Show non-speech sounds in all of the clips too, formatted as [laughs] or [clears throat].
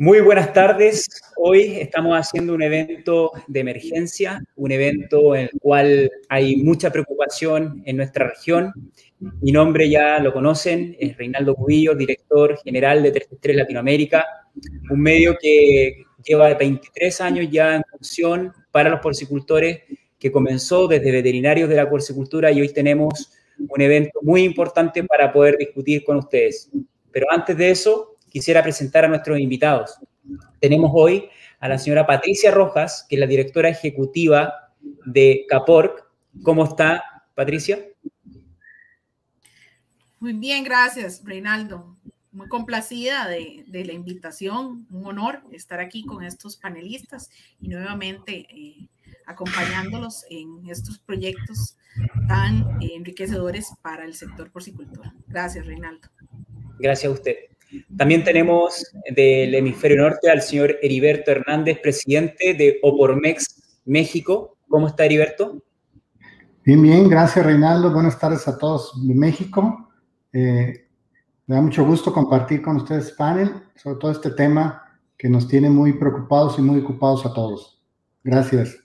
Muy buenas tardes. Hoy estamos haciendo un evento de emergencia, un evento en el cual hay mucha preocupación en nuestra región. Mi nombre ya lo conocen, es Reinaldo Cubillo, director general de 33 Latinoamérica, un medio que lleva 23 años ya en función para los porcicultores, que comenzó desde veterinarios de la porcicultura y hoy tenemos un evento muy importante para poder discutir con ustedes. Pero antes de eso, quisiera presentar a nuestros invitados. Tenemos hoy a la señora Patricia Rojas, que es la directora ejecutiva de CAPORC. ¿Cómo está, Patricia? Muy bien, gracias, Reinaldo. Muy complacida de, la invitación, un honor estar aquí con estos panelistas y nuevamente eh, acompañándolos en estos proyectos tan enriquecedores para el sector porcicultura. Gracias, Reinaldo. Gracias a usted. También tenemos del hemisferio norte al señor Heriberto Hernández, presidente de Opormex México. ¿Cómo está Heriberto? Bien, bien, gracias Reinaldo. Buenas tardes a todos de México. Eh, me da mucho gusto compartir con ustedes panel sobre todo este tema que nos tiene muy preocupados y muy ocupados a todos. Gracias.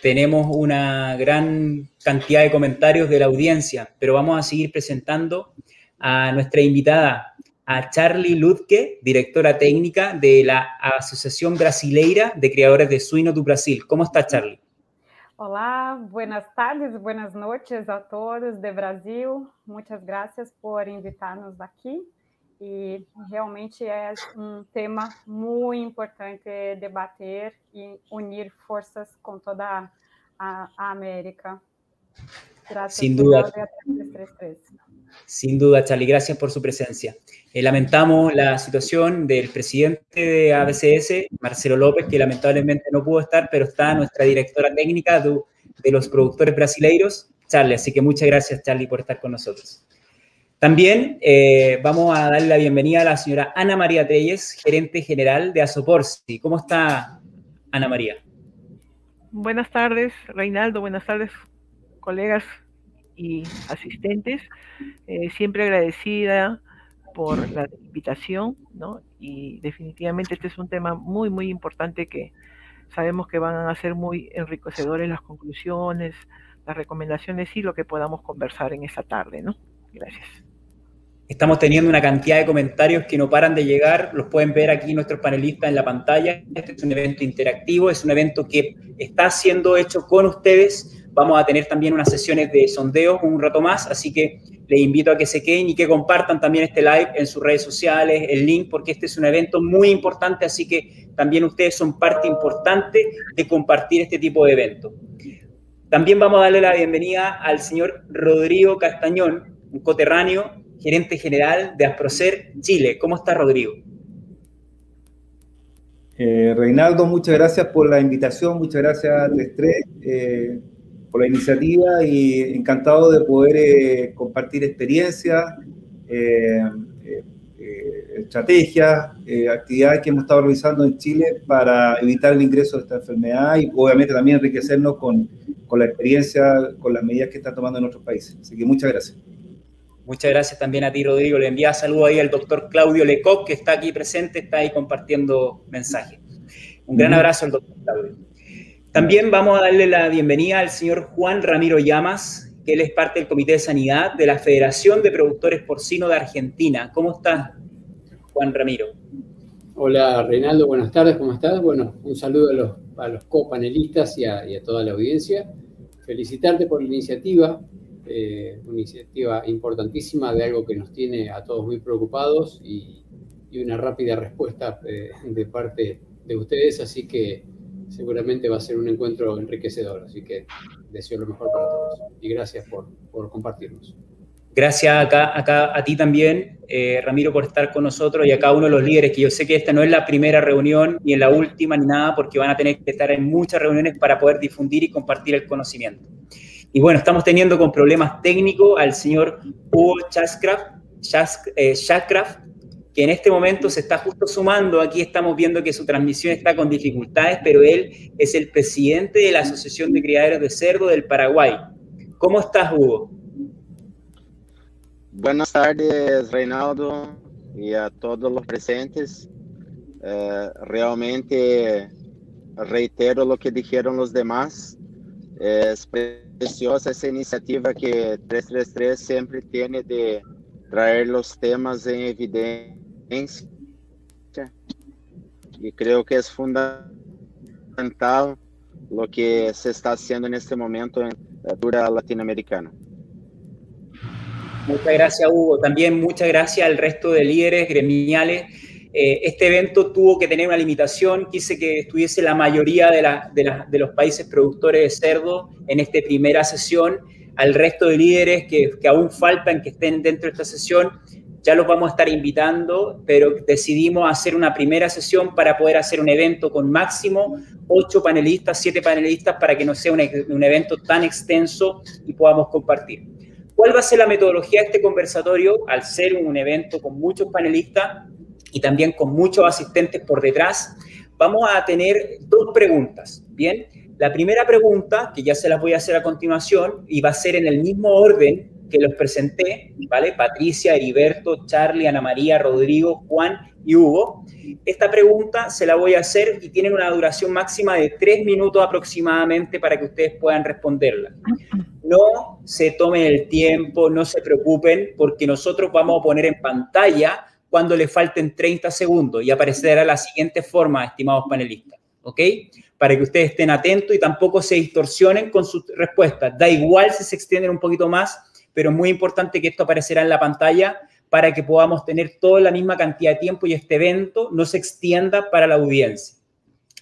Tenemos una gran cantidad de comentarios de la audiencia, pero vamos a seguir presentando a nuestra invitada, a Charlie Ludke, directora técnica de la Asociación Brasileira de Criadores de Suino do Brasil. ¿Cómo está, Charlie? Olá, buenas tardes, buenas noches a todos de Brasil. Muchas gracias por invitar-nos aqui. E realmente é um tema muito importante debater e unir forças com toda a, a América. Gracias. Sin duda. 333. Sin duda, Charlie, gracias por su presencia. Eh, lamentamos la situación del presidente de ABCS, Marcelo López, que lamentablemente no pudo estar, pero está nuestra directora técnica de, los productores brasileiros, Charlie. Así que muchas gracias, Charlie, por estar con nosotros. También eh, vamos a darle la bienvenida a la señora Ana María Telles, gerente general de Asoporsi. ¿Cómo está Ana María? Buenas tardes, Reinaldo. Buenas tardes, colegas y asistentes. Eh, siempre agradecida por la invitación, ¿no? Y definitivamente este es un tema muy, muy importante que sabemos que van a ser muy enriquecedores las conclusiones, las recomendaciones y lo que podamos conversar en esta tarde, ¿no? Gracias. Estamos teniendo una cantidad de comentarios que no paran de llegar, los pueden ver aquí nuestros panelistas en la pantalla. Este es un evento interactivo, es un evento que está siendo hecho con ustedes Vamos a tener también unas sesiones de sondeo un rato más, así que les invito a que se queden y que compartan también este live en sus redes sociales, el link, porque este es un evento muy importante, así que también ustedes son parte importante de compartir este tipo de eventos. También vamos a darle la bienvenida al señor Rodrigo Castañón, un coterráneo, gerente general de Asprocer Chile. ¿Cómo está, Rodrigo? Eh, Reinaldo, muchas gracias por la invitación, muchas gracias a Eh, por la iniciativa y encantado de poder eh, compartir experiencias, eh, eh, estrategias, actividades que hemos estado realizando en Chile para evitar el ingreso de esta enfermedad y obviamente también enriquecernos con, con la experiencia, con las medidas que están tomando en otros países. Así que muchas gracias. Muchas gracias también a ti, Rodrigo. Le envía saludo ahí al doctor Claudio Lecoq, que está aquí presente, está ahí compartiendo mensajes. Un gran abrazo al doctor Claudio. También vamos a darle la bienvenida al señor Juan Ramiro Llamas, que él es parte del Comité de Sanidad de la Federación de Productores Porcino de Argentina. ¿Cómo estás, Juan Ramiro? Hola, Reinaldo, buenas tardes, ¿cómo estás? Bueno, un saludo a los, a los copanelistas y a, toda la audiencia. Felicitarte por la iniciativa, eh, una iniciativa importantísima de algo que nos tiene a todos muy preocupados y, una rápida respuesta eh, de parte de ustedes, así que seguramente va a ser un encuentro enriquecedor. Así que deseo lo mejor para todos y gracias por, por compartirnos. Gracias acá, acá a ti también, eh, Ramiro, por estar con nosotros y a cada uno de los líderes, que yo sé que esta no es la primera reunión ni en la última ni nada, porque van a tener que estar en muchas reuniones para poder difundir y compartir el conocimiento. Y bueno, estamos teniendo con problemas técnicos al señor Hugo Chascraft, eh, que en este momento se está justo sumando. Aquí estamos viendo que su transmisión está con dificultades, pero él es el presidente de la Asociación de Criaderos de Cerdo del Paraguay. ¿Cómo estás, Hugo? Buenas tardes, Reinaldo, y a todos los presentes. Eh, realmente reitero lo que dijeron los demás. Es preciosa esa iniciativa que 333 siempre tiene de traer los temas en evidencia. Y creo que es fundamental lo que se está haciendo en este momento en la cultura latinoamericana. Muchas gracias, Hugo. También muchas gracias al resto de líderes gremiales. Eh, este evento tuvo que tener una limitación. Quise que estuviese la mayoría de, de, los países productores de cerdo en esta primera sesión. Al resto de líderes que, que aún faltan que estén dentro de esta sesión, ya los vamos a estar invitando, pero decidimos hacer una primera sesión para poder hacer un evento con máximo ocho panelistas, siete panelistas, para que no sea un, evento tan extenso y podamos compartir. ¿Cuál va a ser la metodología de este conversatorio? Al ser un evento con muchos panelistas y también con muchos asistentes por detrás, vamos a tener dos preguntas, ¿bien? La primera pregunta, que ya se las voy a hacer a continuación, y va a ser en el mismo orden que los presenté, ¿vale? Patricia, Heriberto, Charlie, Ana María, Rodrigo, Juan y Hugo. Esta pregunta se la voy a hacer y tienen una duración máxima de tres minutos aproximadamente para que ustedes puedan responderla. No se tomen el tiempo, no se preocupen, porque nosotros vamos a poner en pantalla cuando le falten 30 segundos y aparecerá la siguiente forma, estimados panelistas, ¿ok? Para que ustedes estén atentos y tampoco se distorsionen con sus respuestas. Da igual si se extienden un poquito más, pero muy importante que esto aparecerá en la pantalla para que podamos tener toda la misma cantidad de tiempo y este evento no se extienda para la audiencia.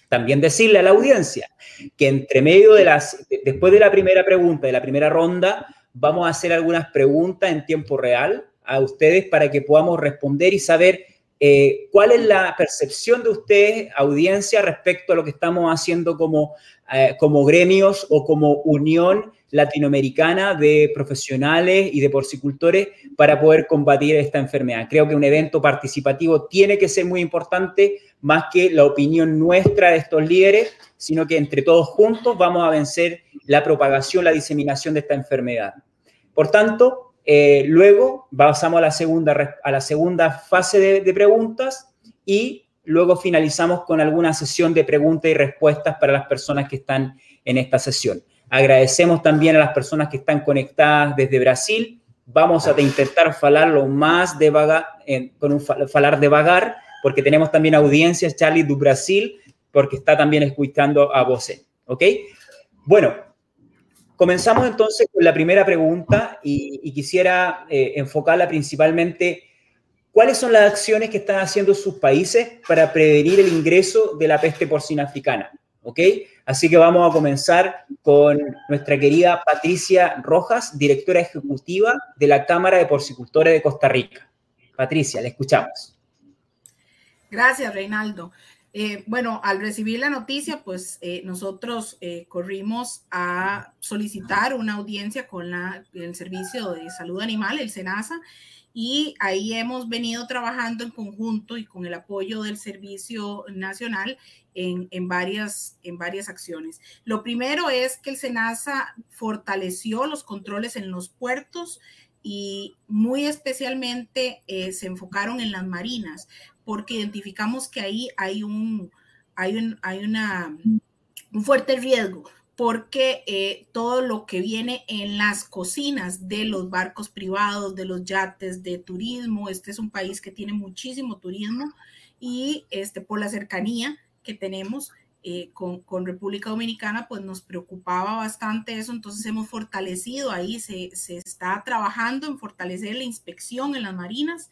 También decirle a la audiencia que entre medio de las, después de la primera pregunta, de la primera ronda, vamos a hacer algunas preguntas en tiempo real a ustedes para que podamos responder y saber eh, cuál es la percepción de ustedes, audiencia, respecto a lo que estamos haciendo como, eh, como gremios o como unión latinoamericana de profesionales y de porcicultores para poder combatir esta enfermedad. Creo que un evento participativo tiene que ser muy importante, más que la opinión nuestra de estos líderes, sino que entre todos juntos vamos a vencer la propagación, la diseminación de esta enfermedad. Por tanto, eh, luego pasamos a la segunda, a la segunda fase de, de preguntas y luego finalizamos con alguna sesión de preguntas y respuestas para las personas que están en esta sesión. Agradecemos también a las personas que están conectadas desde Brasil. Vamos a intentar falarlo más de vagar, con un falar de vagar, porque tenemos también audiencias, Charlie, de Brasil, porque está también escuchando a vos. ¿Ok? Bueno, comenzamos entonces con la primera pregunta y, quisiera eh, enfocarla principalmente. ¿Cuáles son las acciones que están haciendo sus países para prevenir el ingreso de la peste porcina africana? ¿Ok? Así que vamos a comenzar con nuestra querida Patricia Rojas, directora ejecutiva de la Cámara de Porcicultores de Costa Rica. Patricia, le escuchamos. Gracias, Reinaldo. Eh, bueno, al recibir la noticia, pues eh, nosotros eh, corrimos a solicitar una audiencia con el Servicio de Salud Animal, el SENASA, y ahí hemos venido trabajando en conjunto y con el apoyo del Servicio Nacional en, varias, en varias acciones. Lo primero es que el SENASA fortaleció los controles en los puertos y muy especialmente eh, se enfocaron en las marinas, porque identificamos que ahí hay un, hay un, hay una, un fuerte riesgo porque eh, todo lo que viene en las cocinas de los barcos privados, de los yates de turismo, este es un país que tiene muchísimo turismo y este, por la cercanía que tenemos eh, con, República Dominicana, pues nos preocupaba bastante eso, entonces hemos fortalecido ahí, se, está trabajando en fortalecer la inspección en las marinas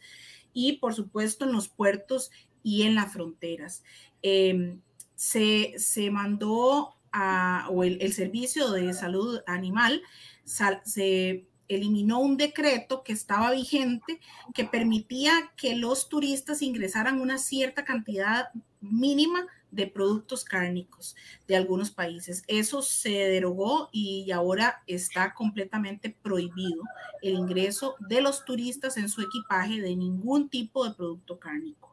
y por supuesto en los puertos y en las fronteras. Em, se, se mandó o el, Servicio de Salud Animal se eliminó un decreto que estaba vigente que permitía que los turistas ingresaran una cierta cantidad mínima de productos cárnicos de algunos países. Eso se derogó y ahora está completamente prohibido el ingreso de los turistas en su equipaje de ningún tipo de producto cárnico.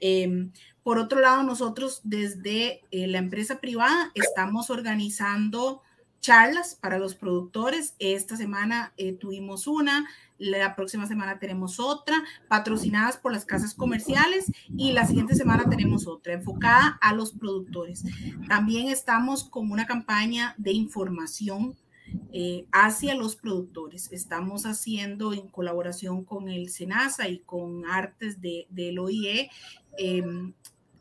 Em, por otro lado, nosotros desde eh, la empresa privada estamos organizando charlas para los productores. Esta semana eh, tuvimos una, la próxima semana tenemos otra, patrocinadas por las casas comerciales y la siguiente semana tenemos otra, enfocada a los productores. También estamos con una campaña de información eh, hacia los productores. Estamos haciendo en colaboración con el SENASA y con Artes de, del OIE em,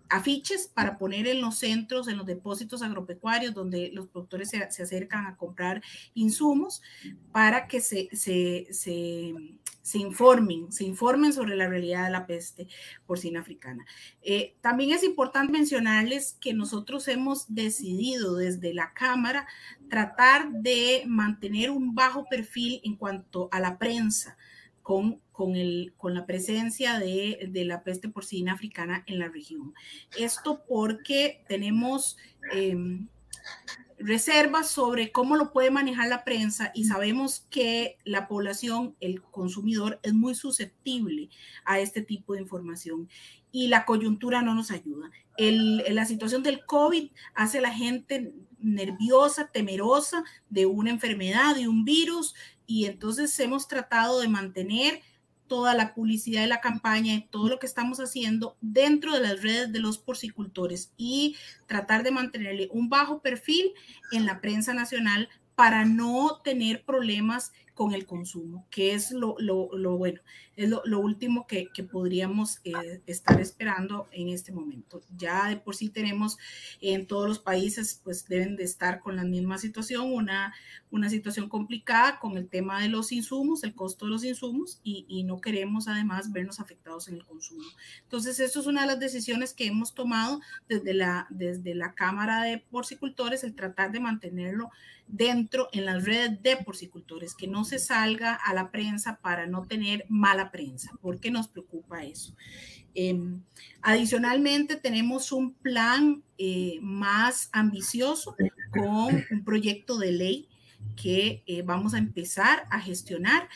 afiches para poner en los centros, en los depósitos agropecuarios, donde los productores se, acercan a comprar insumos, para que se, se, se, informen, se informen sobre la realidad de la peste porcina africana. Eh, también es importante mencionarles que nosotros hemos decidido desde la Cámara tratar de mantener un bajo perfil en cuanto a la prensa con, con, el, con la presencia de, de, la peste porcina africana en la región. Esto porque tenemos em, reservas sobre cómo lo puede manejar la prensa y sabemos que la población, el consumidor, es muy susceptible a este tipo de información y la coyuntura no nos ayuda. La situación del COVID hace a la gente nerviosa, temerosa de una enfermedad, de un virus, y entonces hemos tratado de mantener toda la publicidad de la campaña y todo lo que estamos haciendo dentro de las redes de los porcicultores y tratar de mantenerle un bajo perfil en la prensa nacional para no tener problemas con el consumo, que es lo, lo, lo bueno, es lo, lo último que, que podríamos eh, estar esperando en este momento. Ya de por sí tenemos en todos los países, pues deben de estar con la misma situación, una, una situación complicada con el tema de los insumos, el costo de los insumos, y, y no queremos además vernos afectados en el consumo. Entonces, esto es una de las decisiones que hemos tomado desde la, desde la Cámara de Porcicultores, el tratar de mantenerlo dentro en las redes de porcicultores, que no se salga a la prensa para no tener mala prensa, porque nos preocupa eso. Em, adicionalmente, tenemos un plan eh, más ambicioso con un proyecto de ley que eh, vamos a empezar a gestionar.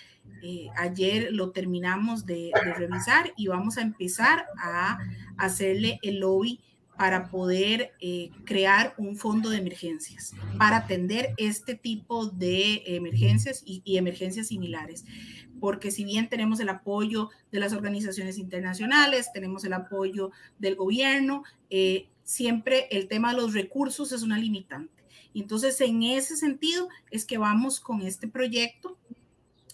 Eh, ayer lo terminamos de, de, revisar y vamos a empezar a hacerle el lobby para poder eh, crear un fondo de emergencias, para atender este tipo de emergencias y, emergencias similares. Porque si bien tenemos el apoyo de las organizaciones internacionales, tenemos el apoyo del gobierno, eh, siempre el tema de los recursos es una limitante. Entonces, en ese sentido, es que vamos con este proyecto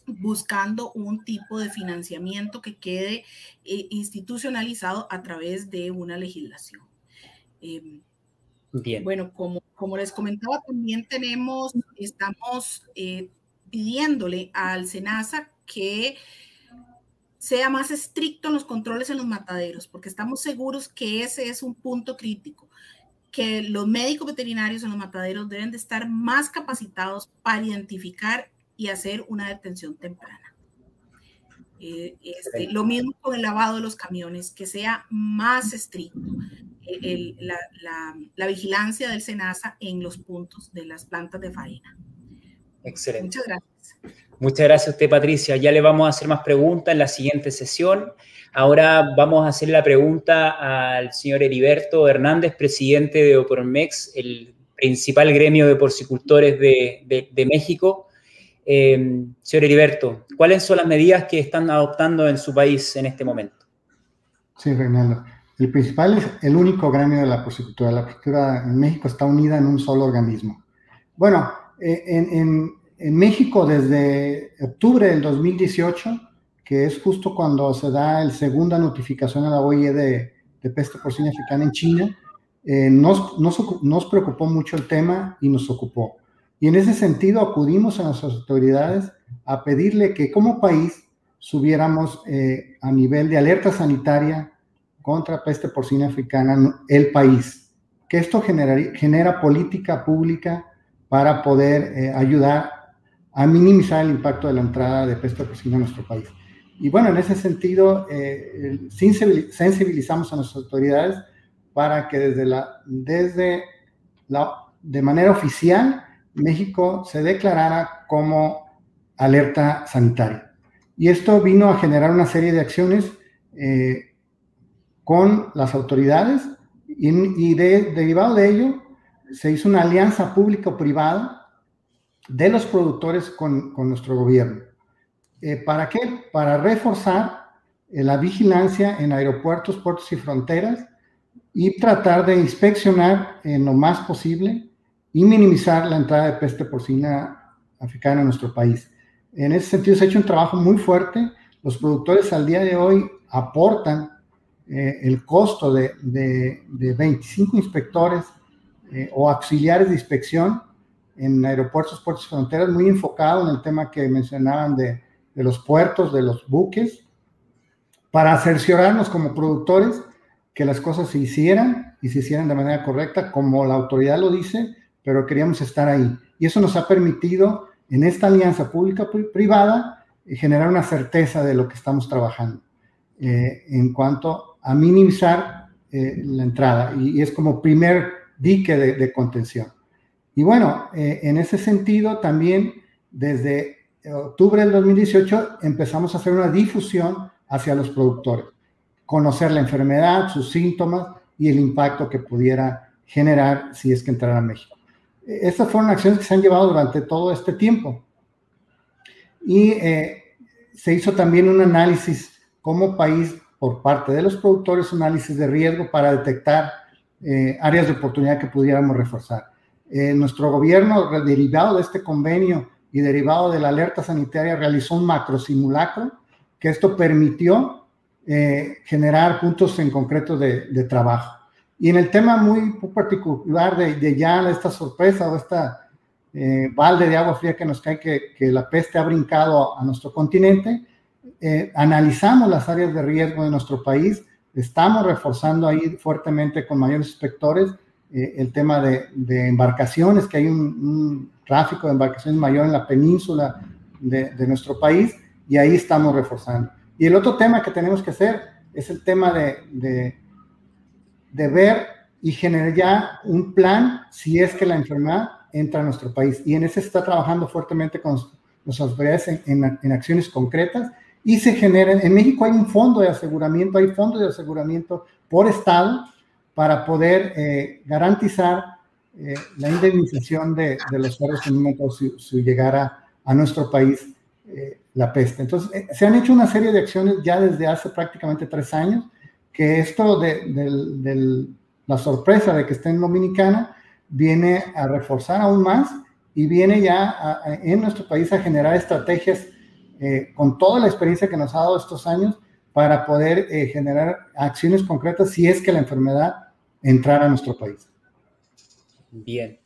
buscando un tipo de financiamiento que quede eh, institucionalizado a través de una legislación. Eh, Bien. Bueno, como, como les comentaba, también tenemos, estamos eh, pidiéndole al SENASA que sea más estricto en los controles en los mataderos, porque estamos seguros que ese es un punto crítico, que los médicos veterinarios en los mataderos deben de estar más capacitados para identificar y hacer una detención temprana. Eh, este, lo mismo con el lavado de los camiones, que sea más estricto el, la, la, la, vigilancia del SENASA en los puntos de las plantas de farina. Excelente. Muchas gracias. Muchas gracias a usted, Patricia. Ya le vamos a hacer más preguntas en la siguiente sesión. Ahora vamos a hacer la pregunta al señor Heriberto Hernández, presidente de Opormex, el principal gremio de porcicultores de, de, de México. Eh, señor Heriberto, ¿cuáles son las medidas que están adoptando en su país en este momento? Sí, Reinaldo. El principal es el único gremio de la porcicultura. La porcicultura en México está unida en un solo organismo. Bueno, eh, en, México desde octubre del 2018, que es justo cuando se da la segunda notificación a la OIE de, de peste porcina africana en China, eh, nos, nos, nos preocupó mucho el tema y nos ocupó. Y en ese sentido acudimos a nuestras autoridades a pedirle que como país subiéramos eh, a nivel de alerta sanitaria contra peste porcina africana el país, que esto genera, genera política pública para poder eh, ayudar a minimizar el impacto de la entrada de peste porcina a nuestro país. Y bueno, en ese sentido, eh, sensibilizamos a nuestras autoridades para que desde la, desde la, de manera oficial México se declarara como alerta sanitaria. Y esto vino a generar una serie de acciones eh, con las autoridades y, y de, derivado de ello se hizo una alianza público-privada de los productores con, nuestro gobierno. Eh, ¿Para qué? Para reforzar eh, la vigilancia en aeropuertos, puertos y fronteras y tratar de inspeccionar en lo más posible y minimizar la entrada de peste porcina africana en nuestro país. En ese sentido se ha hecho un trabajo muy fuerte. Los productores al día de hoy aportan eh, el costo de, de, 25 inspectores eh, o auxiliares de inspección en aeropuertos, puertos y fronteras, muy enfocado en el tema que mencionaban de, de los puertos, de los buques, para cerciorarnos como productores que las cosas se hicieran y se hicieran de manera correcta, como la autoridad lo dice, pero queríamos estar ahí. Y eso nos ha permitido, en esta alianza pública-privada, generar una certeza de lo que estamos trabajando eh, en cuanto a minimizar eh, la entrada. Y, es como primer dique de, contención. Y bueno, eh, en ese sentido, también desde octubre del 2018 empezamos a hacer una difusión hacia los productores, conocer la enfermedad, sus síntomas y el impacto que pudiera generar si es que entrara a México. Estas fueron acciones que se han llevado durante todo este tiempo. Y eh, se hizo también un análisis como país por parte de los productores, análisis de riesgo para detectar eh, áreas de oportunidad que pudiéramos reforzar. Eh, nuestro gobierno, derivado de este convenio y derivado de la alerta sanitaria, realizó un macro simulacro que esto permitió eh, generar puntos en concreto de, trabajo. Y en el tema muy particular de, ya esta sorpresa o esta eh, balde de agua fría que nos cae, que, que la peste ha brincado a nuestro continente, eh, analizamos las áreas de riesgo de nuestro país, estamos reforzando ahí fuertemente con mayores inspectores el tema de, embarcaciones, que hay un, tráfico de embarcaciones mayor en la península de, de nuestro país, y ahí estamos reforzando. Y el otro tema que tenemos que hacer es el tema de, de, ver y generar ya un plan si es que la enfermedad entra a nuestro país. Y en ese se está trabajando fuertemente con las autoridades en, en, acciones concretas y se genera, en México hay un fondo de aseguramiento, hay fondos de aseguramiento por estado para poder eh, garantizar eh, la indemnización de, de los cerros en un momento si, si llegara a nuestro país eh, la peste. Entonces, eh, se han hecho una serie de acciones ya desde hace prácticamente tres años, que esto de, la sorpresa de que esté en Dominicana viene a reforzar aún más y viene ya en nuestro país a generar estrategias eh, con toda la experiencia que nos ha dado estos años para poder generar acciones concretas si es que la enfermedad entrara a nuestro país. Bien.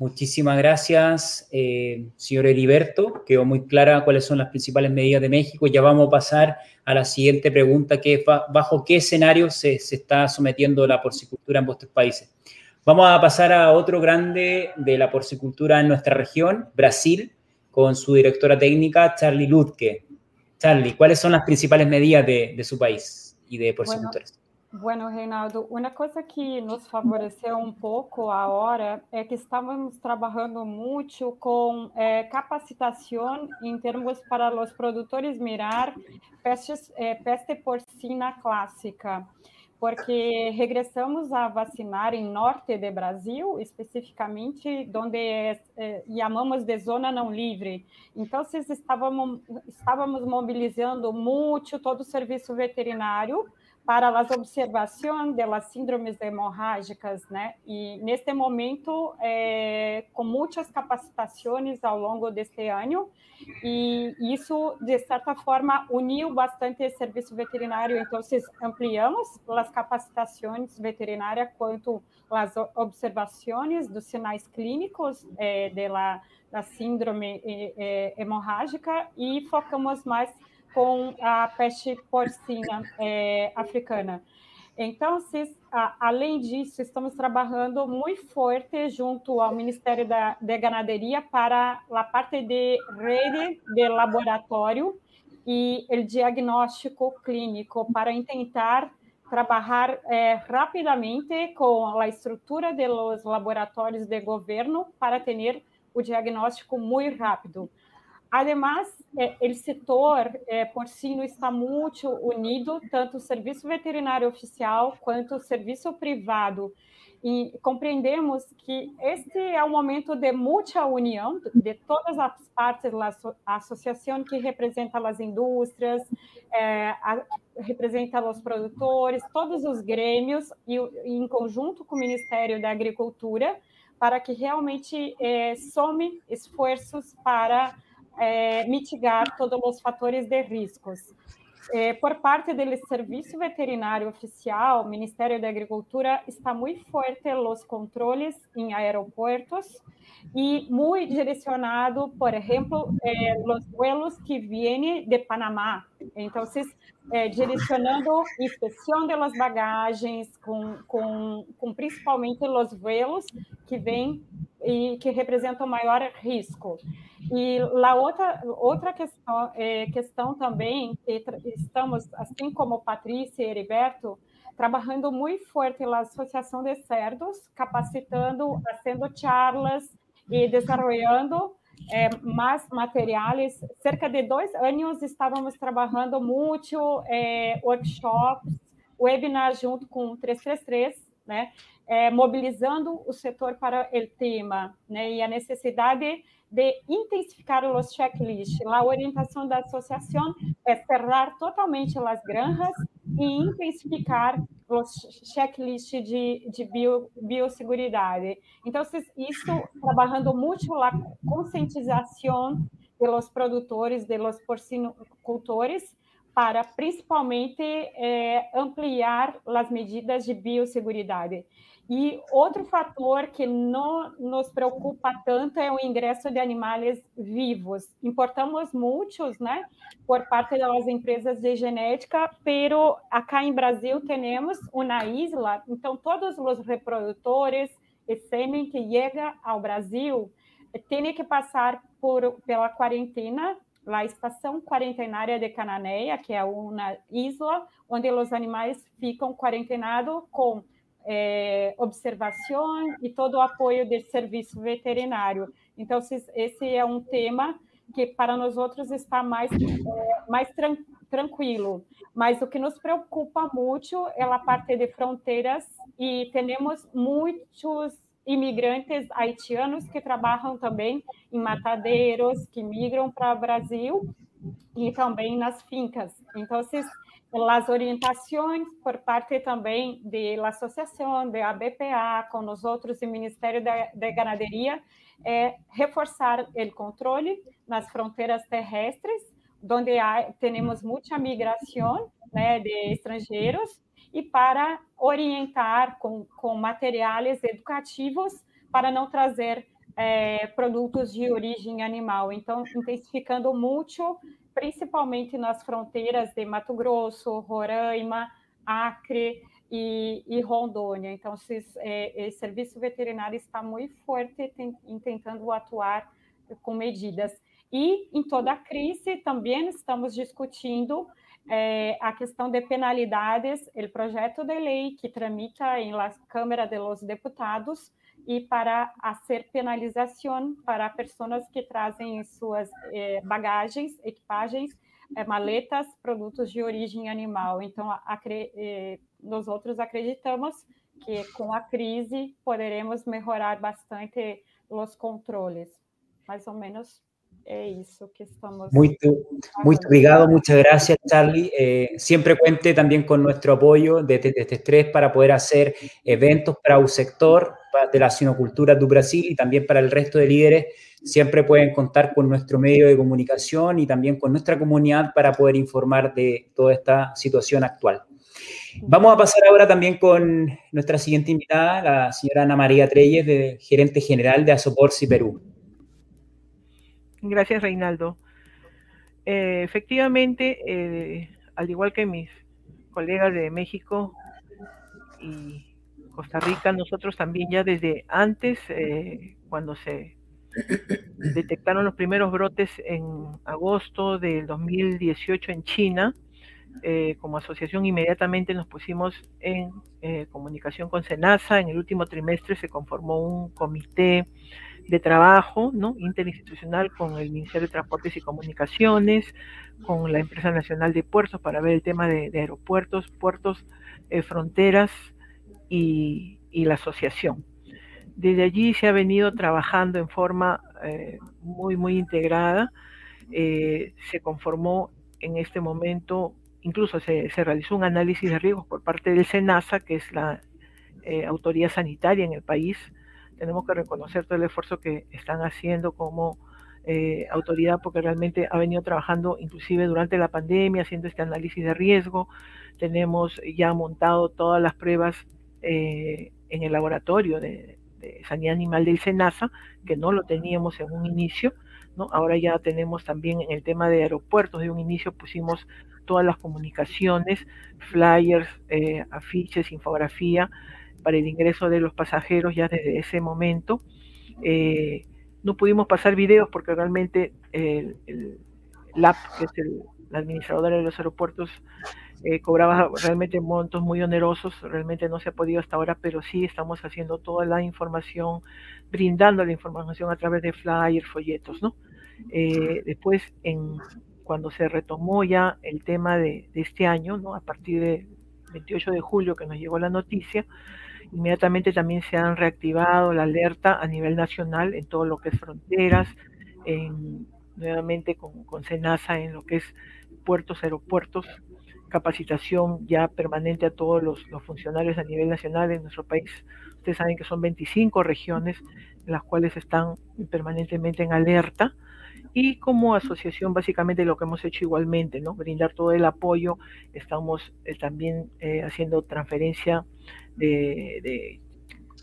Muchísimas gracias, eh, señor Heriberto. Quedó muy clara cuáles son las principales medidas de México. Ya vamos a pasar a la siguiente pregunta, que es bajo qué escenario se, está sometiendo la porcicultura en vuestros países. Vamos a pasar a otro grande de la porcicultura en nuestra región, Brasil, con su directora técnica, Charlie Lutke. Charlie, ¿cuáles son las principales medidas de, su país y de porcicultores? Bueno, Reinaldo, uma coisa que nos favoreceu um pouco a hora é que estávamos trabalhando muito com é, capacitação em termos para os produtores mirar pestes, é, peste porcina clássica, porque regressamos a vacinar em norte do Brasil, especificamente onde é, é, chamamos de zona não livre. Então, estávamos, estávamos mobilizando muito todo o serviço veterinário para as observações das síndromes hemorrágicas, né? E neste momento, é, com muitas capacitações ao longo deste ano, e isso, de certa forma, uniu bastante o serviço veterinário. Então, ampliamos as capacitações veterinárias quanto às observações dos sinais clínicos é, da, síndrome é, hemorrágica e focamos mais com a peste porcina é, africana. Então, se, a, além disso, estamos trabalhando muito forte junto ao Ministério da de Ganaderia para a parte de rede de laboratório e o diagnóstico clínico para tentar trabalhar é, rapidamente com a estrutura dos laboratórios de governo para ter o diagnóstico muito rápido. Además, é, el setor é, porcino está muito unido, tanto o serviço veterinário oficial quanto o serviço privado. E compreendemos que este é um momento de muita união de todas as partes da associação que representa as indústrias, é, a, representa os produtores, todos os grêmios, e, em conjunto com o Ministério da Agricultura, para que realmente é, some esforços para é, mitigar todos os fatores de riscos. É, por parte do Serviço Veterinário Oficial, o Ministério da Agricultura está muito forte os controles em aeroportos e muito direcionado, por exemplo, eh, os vuelos que vêm de Panamá. Então, eh, direcionando inspeção das bagagens, com, com, com principalmente os vuelos que vêm e que representam maior risco. E a outra, outra questão, é, questão também, que estamos, assim como Patrícia e Heriberto, trabalhando muito forte na Associação de Cerdos, capacitando, fazendo charlas e desenvolvendo é, mais materiais. Cerca de dois anos estávamos trabalhando muito é, workshops, webinars junto com o 333, né, é, mobilizando o setor para o tema, né, e a necessidade de intensificar os checklists. A orientação da associação é cerrar totalmente as granjas e intensificar os checklists de, de bio, biosseguridade. Então, isso trabalhando muito a conscientização dos produtores, dos porcinocultores, para principalmente eh, ampliar as medidas de biosseguridade. E outro fator que não nos preocupa tanto é o ingresso de animais vivos. Importamos muitos, né, por parte das empresas de genética, pero acá em Brasil temos uma isla, então todos os reprodutores e sêmen que chega ao Brasil têm que passar por pela quarentena a estação quarentenária de Cananéia, que é uma isla onde os animais ficam quarentenados com é, observação e todo o apoio de serviço veterinário. Então, esse é um tema que para nós outros está mais, é, mais tran tranquilo. Mas o que nos preocupa muito é a parte de fronteiras e temos muitos imigrantes haitianos que trabalham também em matadeiros, que migram para o Brasil e também nas fincas. Então, as orientações por parte também da associação, da ABPA, com os outros do Ministério da, Ganaderia, é reforçar o controle nas fronteiras terrestres, onde temos muita migração né, de estrangeiros, e para orientar com, com materiais educativos para não trazer é, produtos de origem animal. Então, intensificando muito principalmente nas fronteiras de Mato Grosso, Roraima, Acre e, e Rondônia. Então, é, o serviço veterinário está muito forte tem, tentando atuar com medidas. E em toda a crise também estamos discutindo é, a questão de penalidades, o projeto de lei que tramita em la Câmara de los Deputados e para fazer penalização para pessoas que trazem suas eh, bagagens, equipagens, eh, maletas, produtos de origem animal. Então, acre, eh, nós outros acreditamos que com a crise poderemos melhorar bastante os controles. Mais ou menos é isso que estamos. Muito, muito obrigado, muchas gracias, Charlie. Eh, siempre cuente también con nuestro apoyo desde, desde Estrés para poder hacer eventos para un sector de la sinocultura do Brasil y también para el resto de líderes. Siempre pueden contar con nuestro medio de comunicación y también con nuestra comunidad para poder informar de toda esta situación actual. Vamos a pasar ahora también con nuestra siguiente invitada, la señora Ana María Treyes, gerente general de Asoporsi Perú. Gracias, Reinaldo. Eh, efectivamente, eh, al igual que mis colegas de México y Costa Rica, nosotros también ya desde antes, eh, cuando se detectaron los primeros brotes en agosto del 2018 en China, como asociación inmediatamente nos pusimos en comunicación con SENASA. En el último trimestre se conformó un comité de trabajo ¿no? interinstitucional con el Ministerio de Transportes y Comunicaciones, con la Empresa Nacional de Puertos para ver el tema de, aeropuertos, puertos, eh, fronteras y, la asociación. Desde allí se ha venido trabajando en forma eh, muy, muy integrada. Eh, se conformó en este momento, incluso se, se, realizó un análisis de riesgos por parte del SENASA, que es la autoridad sanitaria en el país, tenemos que reconocer todo el esfuerzo que están haciendo como eh, autoridad porque realmente ha venido trabajando inclusive durante la pandemia haciendo este análisis de riesgo. Tenemos ya montado todas las pruebas eh, en el laboratorio de, sanidad animal del SENASA, que no lo teníamos en un inicio. Ahora ya tenemos también en el tema de aeropuertos, de un inicio pusimos todas las comunicaciones, flyers, eh, afiches, infografía, para el ingreso de los pasajeros ya desde ese momento. Eh, no pudimos pasar videos porque realmente el, el LAP, que es el, la administradora de los aeropuertos, eh, cobraba realmente montos muy onerosos, realmente no se ha podido hasta ahora, pero sí estamos haciendo toda la información, brindando la información a través de flyers, folletos, ¿no? Eh, después, en, cuando se retomó ya el tema de, de, este año, ¿no? A partir del 28 de julio que nos llegó la noticia, Inmediatamente también se han reactivado la alerta a nivel nacional en todo lo que es fronteras, nuevamente con, con SENASA en lo que es puertos, aeropuertos, capacitación ya permanente a todos los, los, funcionarios a nivel nacional en nuestro país. Ustedes saben que son 25 regiones en las cuales están permanentemente en alerta y como asociación básicamente lo que hemos hecho igualmente, ¿no? Brindar todo el apoyo, estamos eh, también eh, haciendo transferencia de,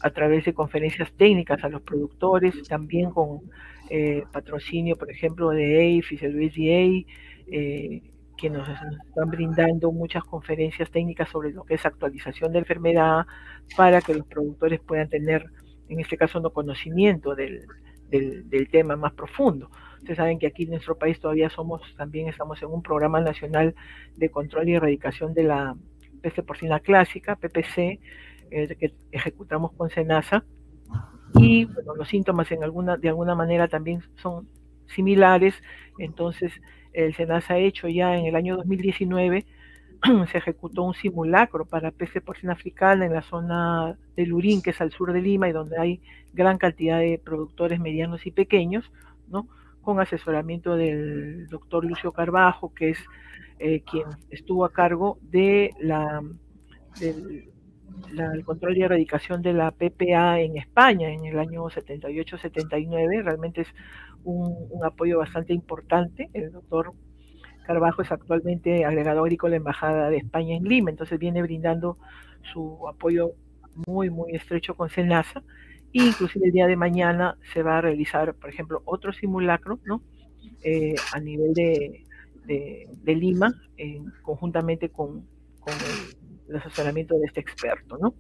a través de conferencias técnicas a los productores, también con eh, patrocinio, por ejemplo, de AFIS, el USDA, que nos, están brindando muchas conferencias técnicas sobre lo que es actualización de enfermedad para que los productores puedan tener, en este caso, no conocimiento del tema más profundo. Ustedes saben que aquí en nuestro país todavía somos, también estamos en un programa nacional de control y erradicación de la peste porcina clásica, PPC, eh, que ejecutamos con SENASA. Y bueno, los síntomas en alguna, de alguna manera también son similares. Entonces, el SENASA ha hecho ya en el año 2019 [clears throat] se ejecutó un simulacro para peste porcina africana en la zona de Lurín, que es al sur de Lima, y donde hay gran cantidad de productores medianos y pequeños, ¿no? Con asesoramiento del doctor Lucio Carbajo, que es eh, quien estuvo a cargo de la, del control y erradicación de la PPA en España en el año 78-79. Realmente es un, apoyo bastante importante. El doctor Carbajo es actualmente agregado agrícola la Embajada de España en Lima, entonces viene brindando su apoyo muy, muy estrecho con SENASA inclusive el día de mañana se va a realizar, por ejemplo, otro simulacro, ¿no? Eh, a nivel de, de, Lima, conjuntamente con, con el, asesoramiento de este experto, ¿no?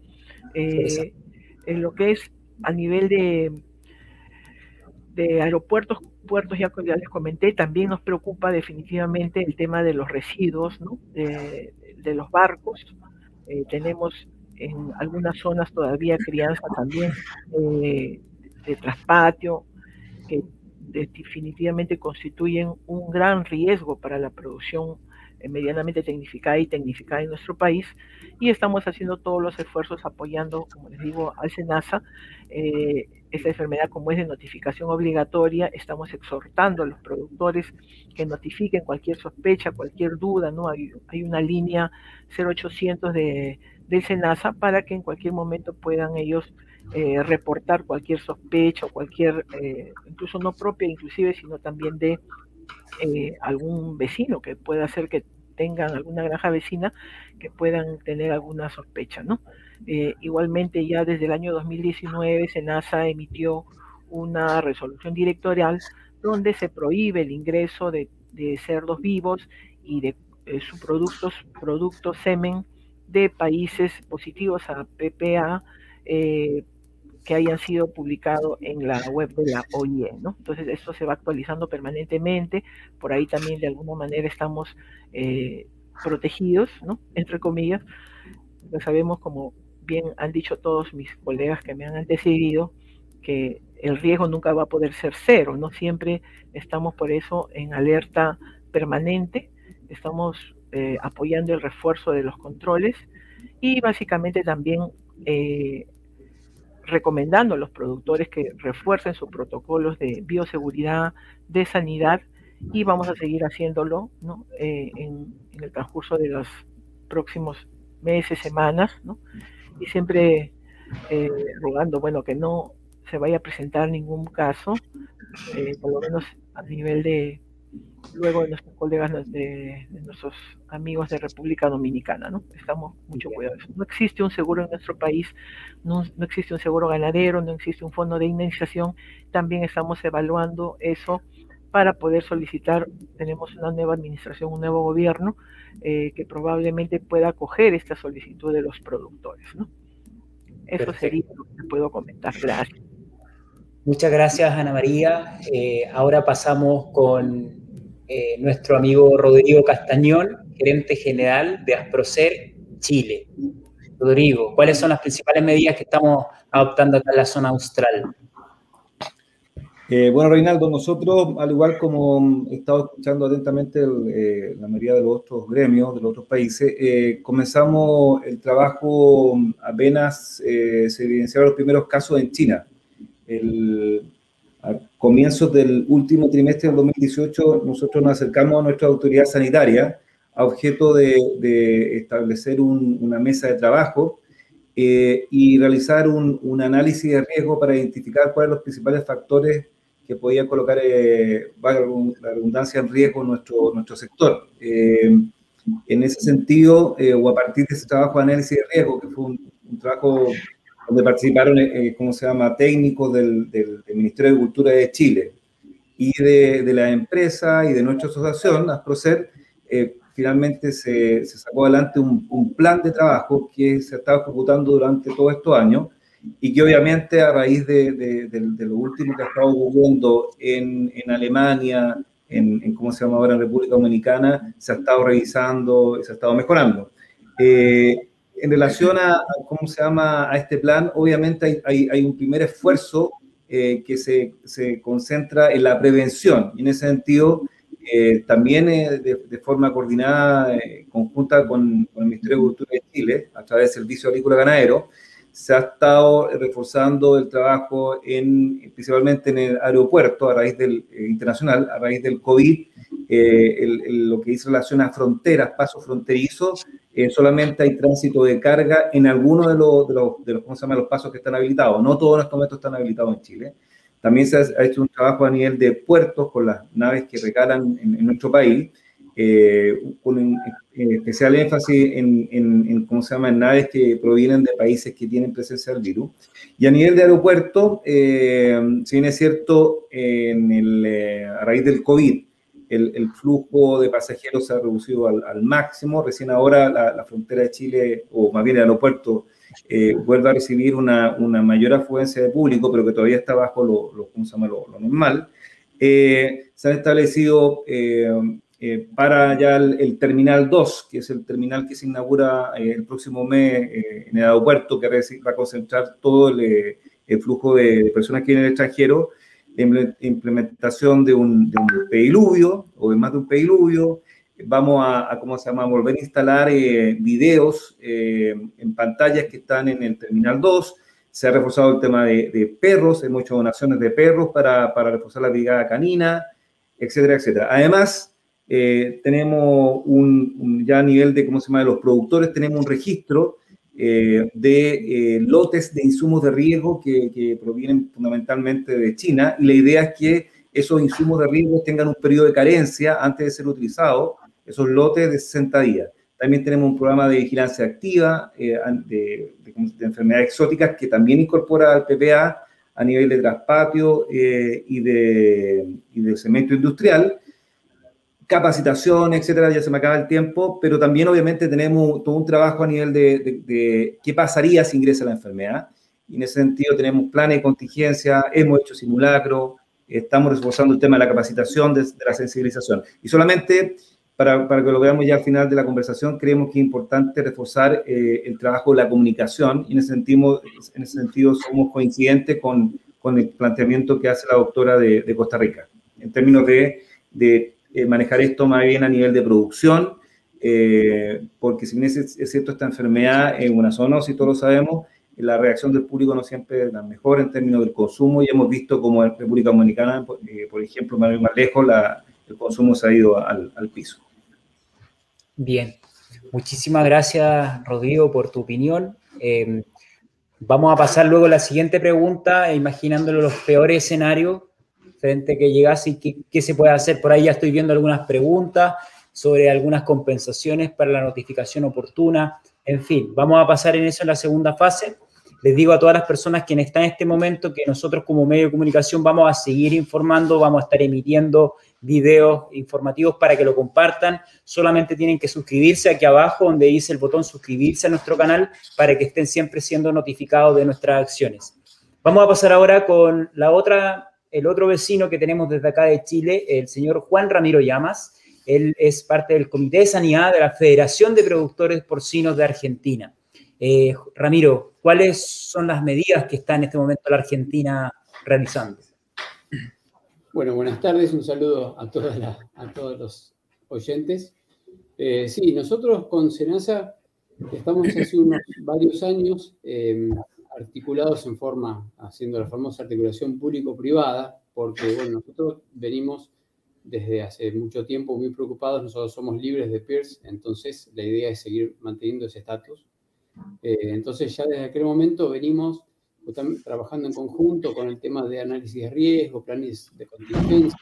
Eh, en lo que es a nivel de, de aeropuertos, puertos, ya, ya, les comenté, también nos preocupa definitivamente el tema de los residuos, ¿no? De, de los barcos. Eh, tenemos en algunas zonas todavía crianza también eh, de traspatio, que definitivamente constituyen un gran riesgo para la producción eh, medianamente tecnificada y tecnificada en nuestro país y estamos haciendo todos los esfuerzos apoyando, como les digo, al SENASA. Eh, esta enfermedad como es de notificación obligatoria, estamos exhortando a los productores que notifiquen cualquier sospecha, cualquier duda, ¿no? Hay, hay una línea 0800 de del SENASA para que en cualquier momento puedan ellos eh, reportar cualquier sospecha o cualquier, eh, incluso no propia inclusive, sino también de eh, algún vecino que pueda hacer que tengan alguna granja vecina que puedan tener alguna sospecha, ¿no? igualmente ya desde el año 2019 SENASA emitió una resolución directorial donde se prohíbe el ingreso de, de cerdos vivos y de subproductos, productos semen de países positivos a PPA eh, que hayan sido publicados en la web de la OIE. ¿no? Entonces, esto se va actualizando permanentemente. Por ahí también, de alguna manera, estamos eh, protegidos, ¿no? entre comillas. Lo sabemos, como bien han dicho todos mis colegas que me han antecedido, que el riesgo nunca va a poder ser cero, ¿no? Siempre estamos por eso en alerta permanente, estamos eh, apoyando el refuerzo de los controles y básicamente también eh, recomendando a los productores que refuercen sus protocolos de bioseguridad, de sanidad y vamos a seguir haciéndolo ¿no? Eh, en, el transcurso de los próximos meses, semanas, ¿no? y siempre rogando, bueno, que no se vaya a presentar ningún caso, por lo menos a nivel de luego de nuestros colegas, de, nuestros amigos de República Dominicana, ¿no? Estamos mucho cuidadosos. No existe un seguro en nuestro país, no, no, existe un seguro ganadero, no existe un fondo de indemnización. También estamos evaluando eso para poder solicitar, tenemos una nueva administración, un nuevo gobierno eh, que probablemente pueda acoger esta solicitud de los productores, ¿no? Eso sería lo que puedo comentar. Gracias. Muchas gracias, Ana María. Eh, ahora pasamos con eh, nuestro amigo Rodrigo Castañón, gerente general de Asprocer Chile. Rodrigo, ¿cuáles son las principales medidas que estamos adoptando acá en la zona austral? Eh, bueno, Reinaldo, nosotros, al igual como he estado escuchando atentamente la mayoría de los otros gremios de los otros países, comenzamos el trabajo apenas se evidenciaron los primeros casos en China el, a comienzos del último trimestre del 2018, nosotros nos acercamos a nuestra autoridad sanitaria a objeto de, establecer una mesa de trabajo eh, y realizar un, análisis de riesgo para identificar cuáles los principales factores que podían colocar, eh, la redundancia, en riesgo nuestro, nuestro sector. Eh, en ese sentido, o a partir de ese trabajo de análisis de riesgo, que fue un, un trabajo donde participaron, eh, ¿cómo se llama?, técnicos del, del, Ministerio de Cultura de Chile y de, de, la empresa y de nuestra asociación, Asprocer, eh, finalmente se, se, sacó adelante un, un, plan de trabajo que se ha estado ejecutando durante todos estos años y que obviamente a raíz de, de lo último que ha estado ocurriendo en, en Alemania, en, en, cómo se llama ahora en República Dominicana, se ha estado revisando, se ha estado mejorando. Eh, en relación a, cómo se llama a este plan, obviamente hay, hay, un primer esfuerzo eh, que se, se, concentra en la prevención. En ese sentido, eh, también eh, de, forma coordinada, conjunta con, con, el Ministerio de Cultura de Chile, a través del Servicio Agrícola Ganadero, se ha estado reforzando el trabajo en, principalmente en el aeropuerto a raíz del internacional, a raíz del COVID, lo que dice relación a fronteras, pasos fronterizos, eh, solamente hay tránsito de carga en algunos de los, de ¿cómo se llama? los pasos que están habilitados. No todos estos metros están habilitados en Chile. También se ha, hecho un trabajo a nivel de puertos con las naves que regalan en, nuestro país, eh, con en, especial énfasis en, en, ¿cómo se llama?, en naves que provienen de países que tienen presencia del virus. Y a nivel de aeropuerto, eh, si bien es cierto, en el, eh, a raíz del COVID, el, flujo de pasajeros se ha reducido al, máximo. Recién ahora la, frontera de Chile, o más bien el aeropuerto, eh, vuelve a recibir una, una, mayor afluencia de público, pero que todavía está bajo lo, lo, lo, normal. Eh, se han establecido eh, para ya el, Terminal 2, que es el terminal que se inaugura el próximo mes en el aeropuerto, que va a concentrar todo el, el flujo de personas que vienen del extranjero, implementación de un, de pediluvio o de más de un pediluvio. Vamos a, ¿cómo se llama?, volver a instalar eh, videos eh, en pantallas que están en el Terminal 2. Se ha reforzado el tema de, perros, hemos hecho donaciones de perros para, para, reforzar la brigada canina, etcétera, etcétera. Además, eh, tenemos un, un, ya a nivel de, ¿cómo se llama?, de los productores, tenemos un registro eh, de eh, lotes de insumos de riesgo que, que, provienen fundamentalmente de China y la idea es que esos insumos de riesgo tengan un periodo de carencia antes de ser utilizados, esos lotes de 60 días. También tenemos un programa de vigilancia activa eh, de, de, enfermedades exóticas que también incorpora al PPA a nivel de traspatio y, de, y de cemento industrial capacitación, etcétera, ya se me acaba el tiempo, pero también obviamente tenemos todo un trabajo a nivel de, qué pasaría si ingresa la enfermedad. Y en ese sentido tenemos planes de contingencia, hemos hecho simulacro, estamos reforzando el tema de la capacitación, de, la sensibilización. Y solamente para, para, que lo veamos ya al final de la conversación, creemos que es importante reforzar eh, el trabajo de la comunicación y en ese, sentido, en ese sentido somos coincidentes con, con el planteamiento que hace la doctora de, Costa Rica, en términos de, de eh, manejar esto más bien a nivel de producción, eh, porque si bien es, cierto esta enfermedad en una zona, si todos lo sabemos, la reacción del público no siempre es la mejor en términos del consumo y hemos visto como en República Dominicana, por ejemplo, más, más lejos, el consumo se ha ido al, al piso. Bien, muchísimas gracias Rodrigo por tu opinión. Em, vamos a pasar luego a la siguiente pregunta, imaginándolo los peores escenarios frente que llegase y qué, se puede hacer. Por ahí ya estoy viendo algunas preguntas sobre algunas compensaciones para la notificación oportuna. En fin, vamos a pasar en eso en la segunda fase. Les digo a todas las personas que están en este momento que nosotros como medio de comunicación vamos a seguir informando, vamos a estar emitiendo videos informativos para que lo compartan. Solamente tienen que suscribirse aquí abajo donde dice el botón suscribirse a nuestro canal para que estén siempre siendo notificados de nuestras acciones. Vamos a pasar ahora con la otra, el otro vecino que tenemos desde acá de Chile, el señor Juan Ramiro Llamas. Él es parte del Comité de Sanidad de la Federación de Productores Porcinos de Argentina. Eh, Ramiro, ¿cuáles son las medidas que está en este momento la Argentina realizando? Bueno, buenas tardes, un saludo a, todos los oyentes. Eh, sí, nosotros con Senasa estamos hace unos varios años em, articulados en forma, haciendo la famosa articulación público-privada, porque bueno, nosotros venimos desde hace mucho tiempo muy preocupados, nosotros somos libres de PIRS, entonces la idea es seguir manteniendo ese estatus. Eh, entonces ya desde aquel momento venimos trabajando en conjunto con el tema de análisis de riesgo, planes de contingencia.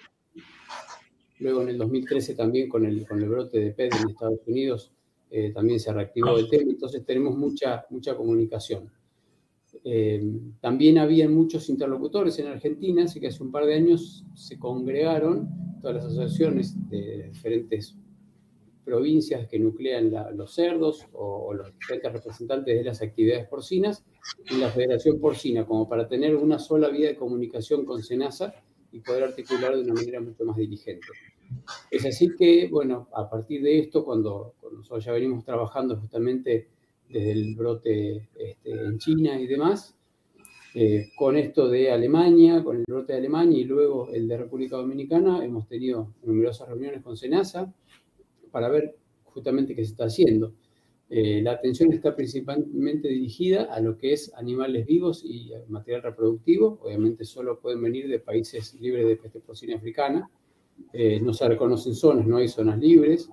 Luego en el 2013 también con el, con el brote de PED en Estados Unidos eh, también se reactivó el tema, entonces tenemos mucha, mucha comunicación. Eh, también había muchos interlocutores en Argentina, así que hace un par de años se congregaron todas las asociaciones de diferentes provincias que nuclean los cerdos o, los diferentes representantes de las actividades porcinas en la Federación Porcina, como para tener una sola vía de comunicación con SENASA y poder articular de una manera mucho más diligente. Es así que, bueno, a partir de esto, cuando, nosotros ya venimos trabajando justamente desde el brote este, en China y demás, eh, con esto de Alemania, con el brote de Alemania y luego el de República Dominicana, hemos tenido numerosas reuniones con SENASA, para ver justamente qué se está haciendo. Eh, la atención está principalmente dirigida a lo que es animales vivos y material reproductivo. Obviamente solo pueden venir de países libres de peste porcina africana. Eh, no se reconocen zonas, no hay zonas libres.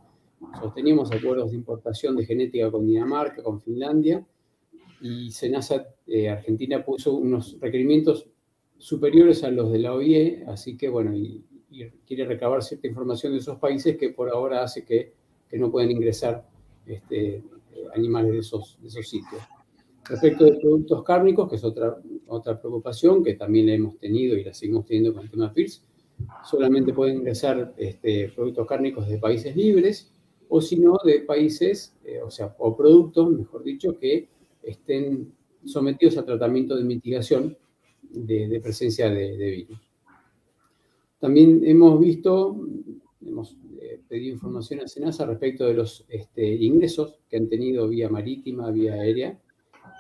Sostenimos acuerdos de importación de genética con Dinamarca, con Finlandia. Y Senasa eh, Argentina puso unos requerimientos superiores a los de la OIE, así que bueno, y quiere recabar cierta información de esos países que por ahora hace que, que no puedan ingresar este, animales de esos, esos sitios. Respecto de productos cárnicos, que es otra, otra preocupación que también la hemos tenido y la seguimos teniendo con el tema PIRS, solamente pueden ingresar este, productos cárnicos de países libres o si no de países, eh, o sea, o productos, mejor dicho, que estén sometidos a tratamiento de mitigación de, de presencia de, de virus. También hemos visto, hemos eh, pedido información a Senasa respecto de los este, ingresos que han tenido vía marítima, vía aérea,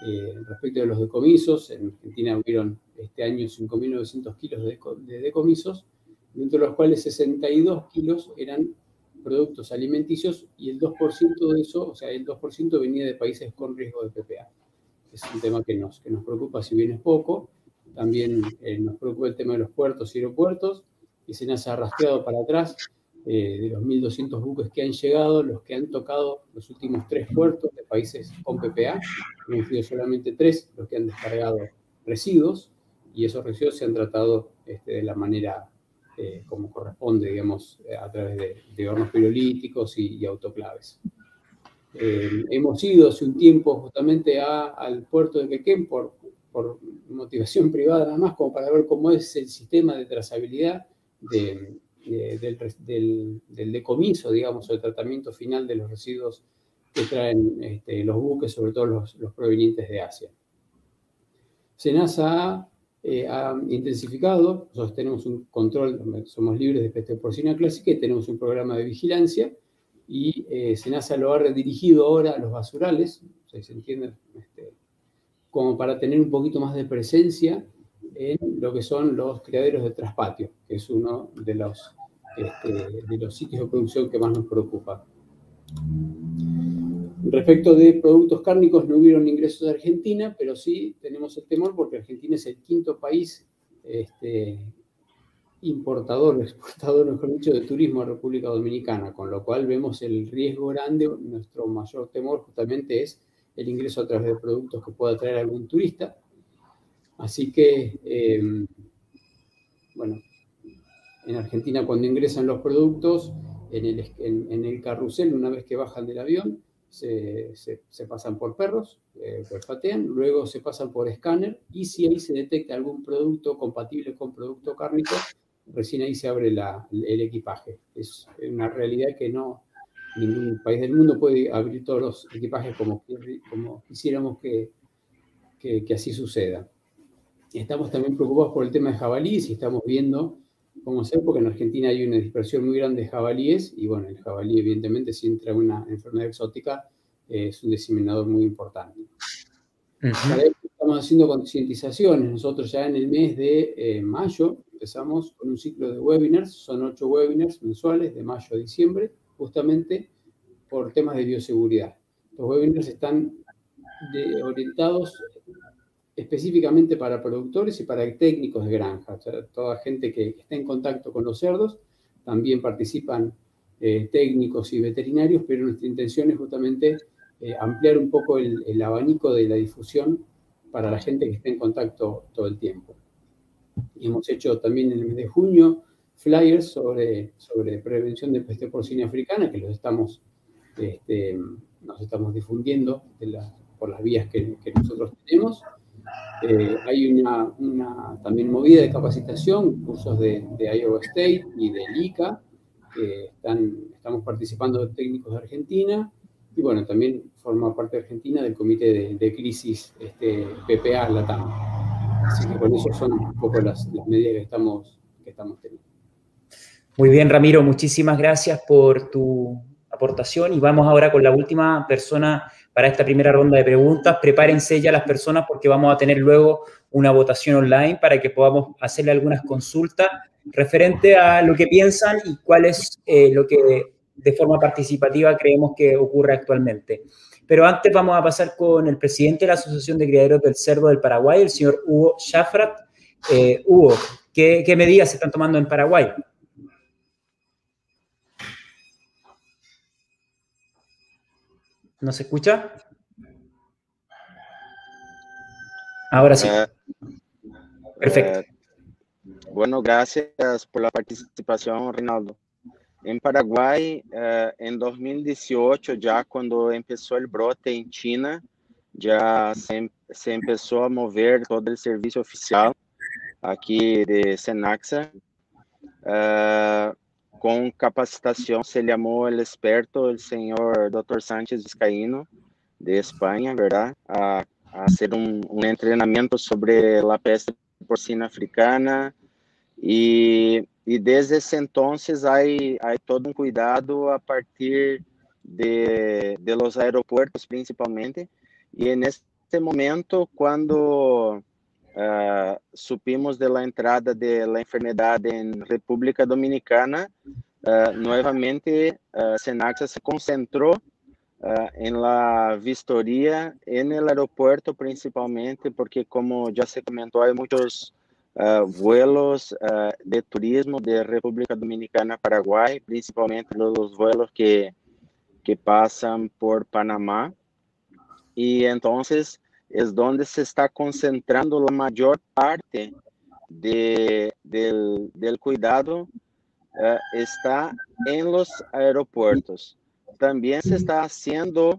eh, respecto de los decomisos. En Argentina hubieron este año 5.900 kilos de, decomisos, dentro de los cuales 62 kilos eran productos alimenticios y el 2% de eso, o sea, el 2% venía de países con riesgo de PPA. Es un tema que nos, que nos preocupa, si bien es poco. También eh, nos preocupa el tema de los puertos y aeropuertos y se nos ha rastreado para atrás eh, de los 1.200 buques que han llegado, los que han tocado los últimos tres puertos de países con PPA, han sido solamente tres los que han descargado residuos y esos residuos se han tratado este, de la manera eh, como corresponde, digamos, a través de, hornos pirolíticos y, autoclaves. Eh, hemos ido hace un tiempo justamente al puerto de Quequén por, motivación privada nada más, como para ver cómo es el sistema de trazabilidad del, decomiso, digamos, o el tratamiento final de los residuos que traen este, los buques, sobre todo los, provenientes de Asia. SENASA eh, ha intensificado, nosotros tenemos un control, somos libres de peste porcina clásica y tenemos un programa de vigilancia y eh, SENASA lo ha redirigido ahora a los basurales, se entiende, este, como para tener un poquito más de presencia en lo que son los criaderos de traspatio, que es uno de los, este, de los sitios de producción que más nos preocupa. Respecto de productos cárnicos, no hubieron ingresos de Argentina, pero sí tenemos el temor porque Argentina es el quinto país este, importador, exportador, mejor dicho, de turismo a República Dominicana, con lo cual vemos el riesgo grande, nuestro mayor temor justamente es el ingreso a través de productos que pueda traer algún turista. Así que, em, bueno, en Argentina cuando ingresan los productos, en el, en, el carrusel, una vez que bajan del avión, se, pasan por perros, eh, olfatean, luego se pasan por escáner y si ahí se detecta algún producto compatible con producto cárnico, recién ahí se abre el equipaje. Es una realidad que no ningún país del mundo puede abrir todos los equipajes como, como quisiéramos que, que, que así suceda. Estamos también preocupados por el tema de jabalíes y estamos viendo cómo hacer, porque en Argentina hay una dispersión muy grande de jabalíes y bueno, el jabalí evidentemente si entra una enfermedad exótica es un diseminador muy importante. Estamos haciendo concientizaciones. Nosotros ya en el mes de eh, mayo empezamos con un ciclo de webinars, son ocho webinars mensuales de mayo a diciembre, justamente por temas de bioseguridad. Los webinars están orientados específicamente para productores y para técnicos de granja. toda gente que, esté en contacto con los cerdos, también participan eh, técnicos y veterinarios, pero nuestra intención es justamente eh, ampliar un poco el, abanico de la difusión para la gente que esté en contacto todo el tiempo. Y hemos hecho también en el mes de junio flyers sobre, sobre prevención de peste porcina africana, que los estamos, este, nos estamos difundiendo por las vías que nosotros tenemos. Eh, hay una, una, también movida de capacitación, cursos de, de, Iowa State y de ICA, que están, estamos participando de técnicos de Argentina, y bueno, también forma parte de Argentina del comité de, de crisis este, PPA Latam. Así que con eso son un poco las, las medidas que estamos, que estamos teniendo. Muy bien, Ramiro, muchísimas gracias por tu aportación y vamos ahora con la última persona para esta primera ronda de preguntas. Prepárense ya las personas porque vamos a tener luego una votación online para que podamos hacerle algunas consultas referente a lo que piensan y cuál es eh, lo que de forma participativa creemos que ocurre actualmente. Pero antes vamos a pasar con el presidente de la Asociación de Criaderos del Cerdo del Paraguay, el señor Hugo Schafrat. Eh, Hugo, ¿qué, ¿qué medidas se están tomando en Paraguay? ¿No se escucha? Ahora sí. Eh, Perfecto. Eh, bueno, gracias por la participación, Reinaldo. En Paraguay, eh, en 2018, ya cuando empezó el brote en China, ya se, se, empezó a mover todo el servicio oficial aquí de Senaxa. Con capacitación se llamó el experto, el señor Dr. Sánchez Vizcaíno, de España, ¿verdad? A, a hacer un, un, entrenamiento sobre la peste porcina africana y, y desde ese entonces hay, hay todo un cuidado a partir de, de los aeropuertos principalmente y en este momento cuando Uh, supimos de la entrada de la enfermedad en República Dominicana, uh, nuevamente uh, Senaxa se concentró en la vistoría en el aeropuerto principalmente, porque como ya se comentó, hay muchos vuelos de turismo de República Dominicana a Paraguay, principalmente los vuelos que, que pasan por Panamá. Y entonces es donde se está concentrando la mayor parte de, del, del, cuidado, uh, está en los aeropuertos. También se está haciendo,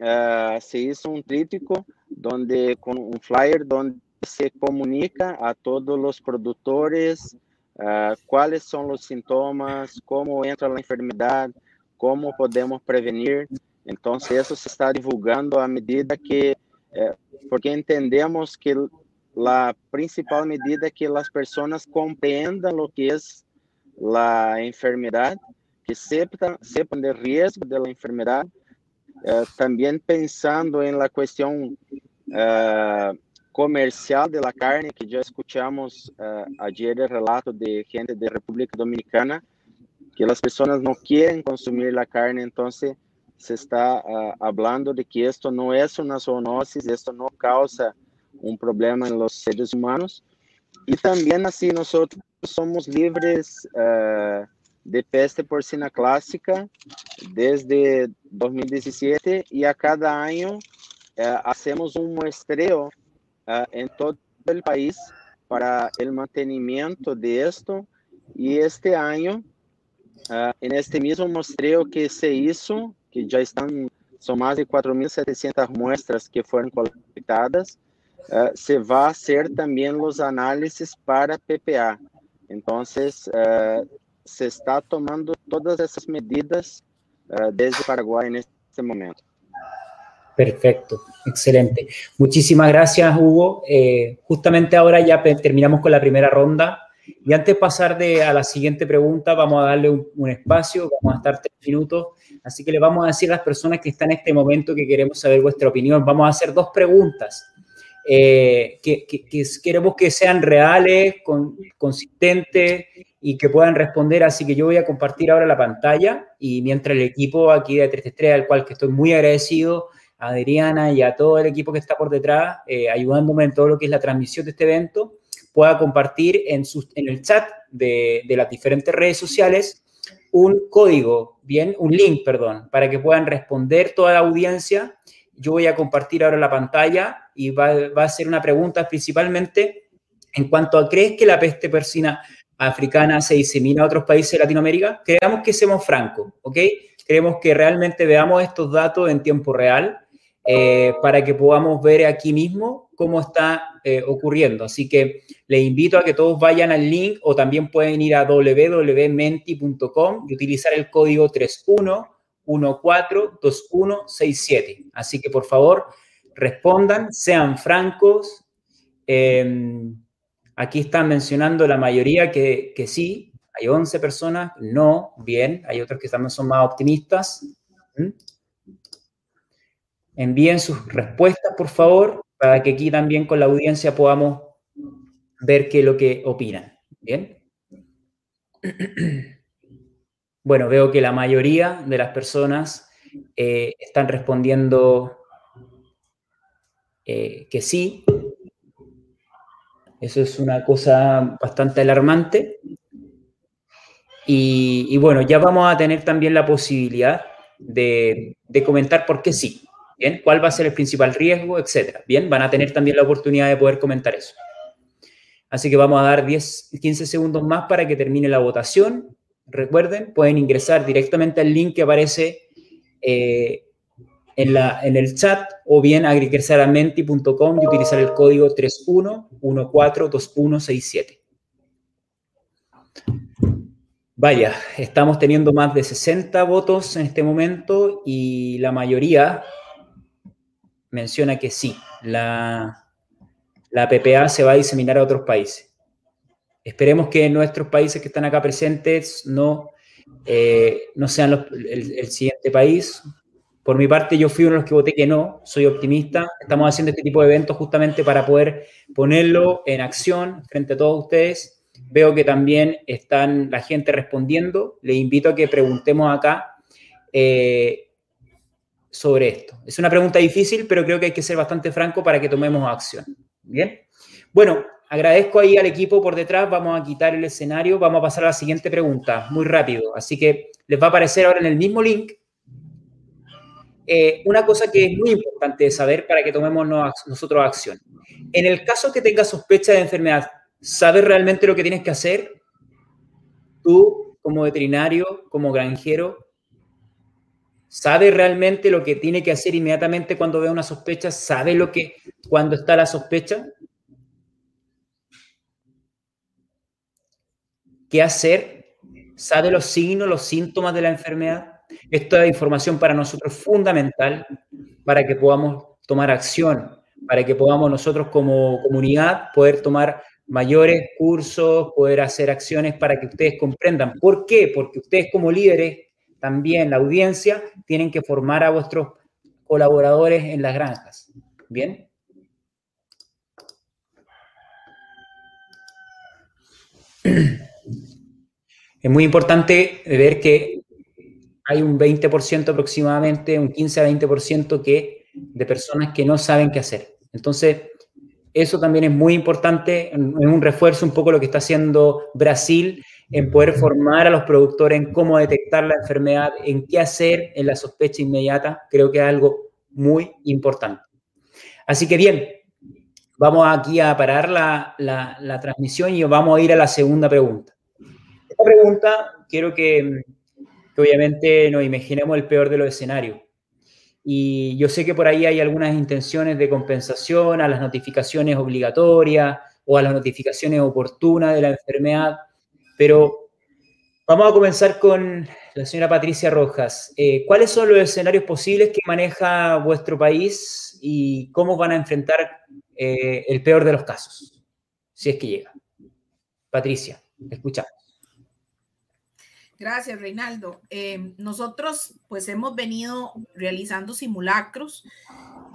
uh, se hizo un tríptico donde, con un flyer donde se comunica a todos los productores uh, cuáles son los síntomas, cómo entra la enfermedad, cómo podemos prevenir. Entonces, eso se está divulgando a medida que é, porque entendemos que a principal medida é que as pessoas compreendam o que é a enfermidade, que sepan, sepan do risco da enfermidade, eh, também pensando em la questão eh, comercial de la carne, que ya escuchamos uh, ayer el relato de gente de República Dominicana, que las personas no quieren consumir la carne, entonces se está uh, hablando de que esto no es una zoonosis, esto no causa un problema en los seres humanos. Y también así nosotros somos libres uh, de peste porcina clásica desde 2017 y a cada año uh, hacemos un muestreo en todo el país para el mantenimiento de esto. Y este año, en este mismo muestreo que se hizo, que ya están, son más de 4.700 muestras que fueron colectadas, uh, se va a hacer también los análisis para PPA. Entonces, uh, se está tomando todas esas medidas uh, desde Paraguay en este momento. Perfecto, excelente. Muchísimas gracias, Hugo. Eh, justamente ahora ya terminamos con la primera ronda. Y antes de pasar de, a la siguiente pregunta, vamos a darle un, un, espacio, vamos a estar tres minutos. Así que le vamos a decir a las personas que están en este momento que queremos saber vuestra opinión. Vamos a hacer dos preguntas eh, que, que, que, queremos que sean reales, con, consistentes y que puedan responder. Así que yo voy a compartir ahora la pantalla y mientras el equipo aquí de 333, al cual que estoy muy agradecido, a Adriana y a todo el equipo que está por detrás, eh, ayudándome en todo lo que es la transmisión de este evento, pueda compartir en, el chat de, las diferentes redes sociales un código, bien, un link, perdón, para que puedan responder toda la audiencia. Yo voy a compartir ahora la pantalla y va, a ser una pregunta principalmente en cuanto a, ¿crees que la peste persina africana se disemina a otros países de Latinoamérica? Creamos que seamos francos, ¿ok? Queremos que realmente veamos estos datos en tiempo real eh, para que podamos ver aquí mismo cómo está eh, ocurriendo. Así que les invito a que todos vayan al link o también pueden ir a www.menti.com y utilizar el código 31142167. Así que por favor respondan, sean francos. Eh, aquí están mencionando la mayoría que, que, sí, hay 11 personas, no, bien, hay otros que también son más optimistas. ¿Mm? envíen sus respuestas, por favor, para que aquí también con la audiencia podamos ver qué es lo que opinan. ¿Bien? [clears throat] Bueno, veo que la mayoría de las personas eh, están respondiendo eh, que sí. Eso es una cosa bastante alarmante. Y, bueno, ya vamos a tener también la posibilidad de comentar por qué sí. ¿Bien? ¿Cuál va a ser el principal riesgo? Etcétera. Bien, van a tener también la oportunidad de poder comentar eso. Así que vamos a dar 10, 15 segundos más para que termine la votación. Recuerden, pueden ingresar directamente al link que aparece eh, en, la, en, el chat o bien ingresar a menti.com y utilizar el código 31142167. Vaya, estamos teniendo más de 60 votos en este momento y la mayoría menciona que sí, la, la PPA se va a diseminar a otros países. Esperemos que nuestros países que están acá presentes no, eh, no sean los, el, el, siguiente país. Por mi parte, yo fui uno de los que voté que no, soy optimista. Estamos haciendo este tipo de eventos justamente para poder ponerlo en acción frente a todos ustedes. Veo que también están la gente respondiendo. Les invito a que preguntemos acá eh, sobre esto? Es una pregunta difícil, pero creo que hay que ser bastante franco para que tomemos acción. Bien. Bueno, agradezco ahí al equipo por detrás. Vamos a quitar el escenario. Vamos a pasar a la siguiente pregunta, muy rápido. Así que les va a aparecer ahora en el mismo link eh, una cosa que es muy importante saber para que tomemos nosotros acción. En el caso que tengas sospecha de enfermedad, ¿sabes realmente lo que tienes que hacer? Tú, como veterinario, como granjero, ¿Sabe realmente lo que tiene que hacer inmediatamente cuando ve una sospecha? ¿Sabe lo que cuando está la sospecha? ¿Qué hacer? ¿Sabe los signos, los síntomas de la enfermedad? Esta información para nosotros es fundamental para que podamos tomar acción, para que podamos nosotros como comunidad poder tomar mayores cursos, poder hacer acciones para que ustedes comprendan. ¿Por qué? Porque ustedes como líderes también la audiencia, tienen que formar a vuestros colaboradores en las granjas. ¿Bien? [clears throat] Es muy importante ver que hay un 20% aproximadamente, un 15 a 20% que, de personas que no saben qué hacer. Entonces, eso también es muy importante, es un refuerzo un poco lo que está haciendo Brasil en poder formar a los productores en cómo detectar la enfermedad, en qué hacer en la sospecha inmediata, creo que es algo muy importante. Así que bien, vamos aquí a parar la, la transmisión y vamos a ir a la segunda pregunta. Esta pregunta quiero que, que obviamente nos imaginemos el peor de los escenarios. Y yo sé que por ahí hay algunas intenciones de compensación a las notificaciones obligatorias o a las notificaciones oportunas de la enfermedad, pero vamos a comenzar con la señora Patricia Rojas. Eh, ¿Cuáles son los escenarios posibles que maneja vuestro país y cómo van a enfrentar eh, el peor de los casos, si es que llega? Patricia, escuchamos. Gracias, Reinaldo. Eh, nosotros pues hemos venido realizando simulacros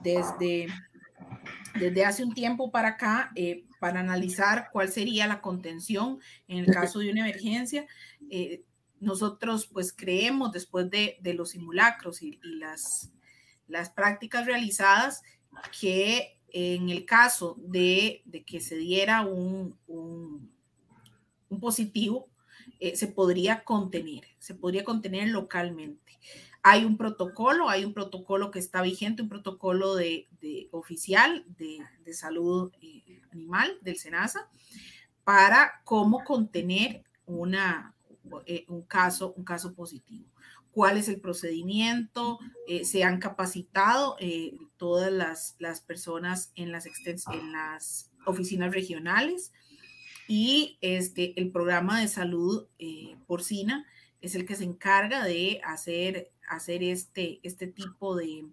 desde, desde hace un tiempo para acá para analizar cuál sería la contención en el caso de una emergencia. Eh, nosotros pues creemos después de, los simulacros y, las, las prácticas realizadas que en el caso de, que se diera un, un positivo, eh, se podría contener, se podría contener localmente. Hay un protocolo, hay un protocolo que está vigente, un protocolo de, oficial de, salud eh, animal del SENASA para cómo contener una, eh, un, caso, un caso positivo. ¿Cuál es el procedimiento? se han capacitado todas las, las, personas en las, en las oficinas regionales y este, el programa de salud eh, porcina es el que se encarga de hacer, hacer este, este tipo de,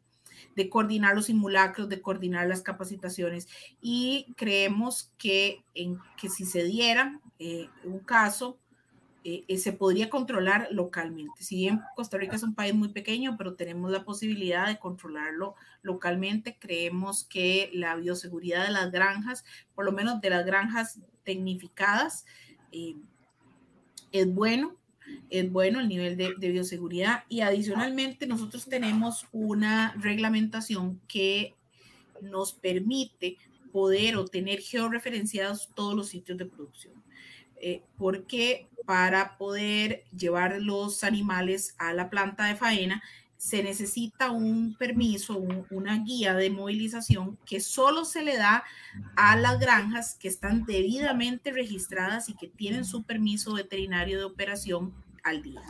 de coordinar los simulacros, de coordinar las capacitaciones y creemos que, en, que si se diera eh, un caso, eh, se podría controlar localmente. Si bien Costa Rica es un país muy pequeño, pero tenemos la posibilidad de controlarlo localmente, creemos que la bioseguridad de las granjas, por lo menos de las granjas tecnificadas, eh, es bueno, es bueno el nivel de, bioseguridad y adicionalmente nosotros tenemos una reglamentación que nos permite poder obtener georreferenciados todos los sitios de producción. Eh, porque para poder llevar los animales a la planta de faena se necesita un permiso, una guía de movilización que solo se le da a las granjas que están debidamente registradas y que tienen su permiso veterinario de operación al día.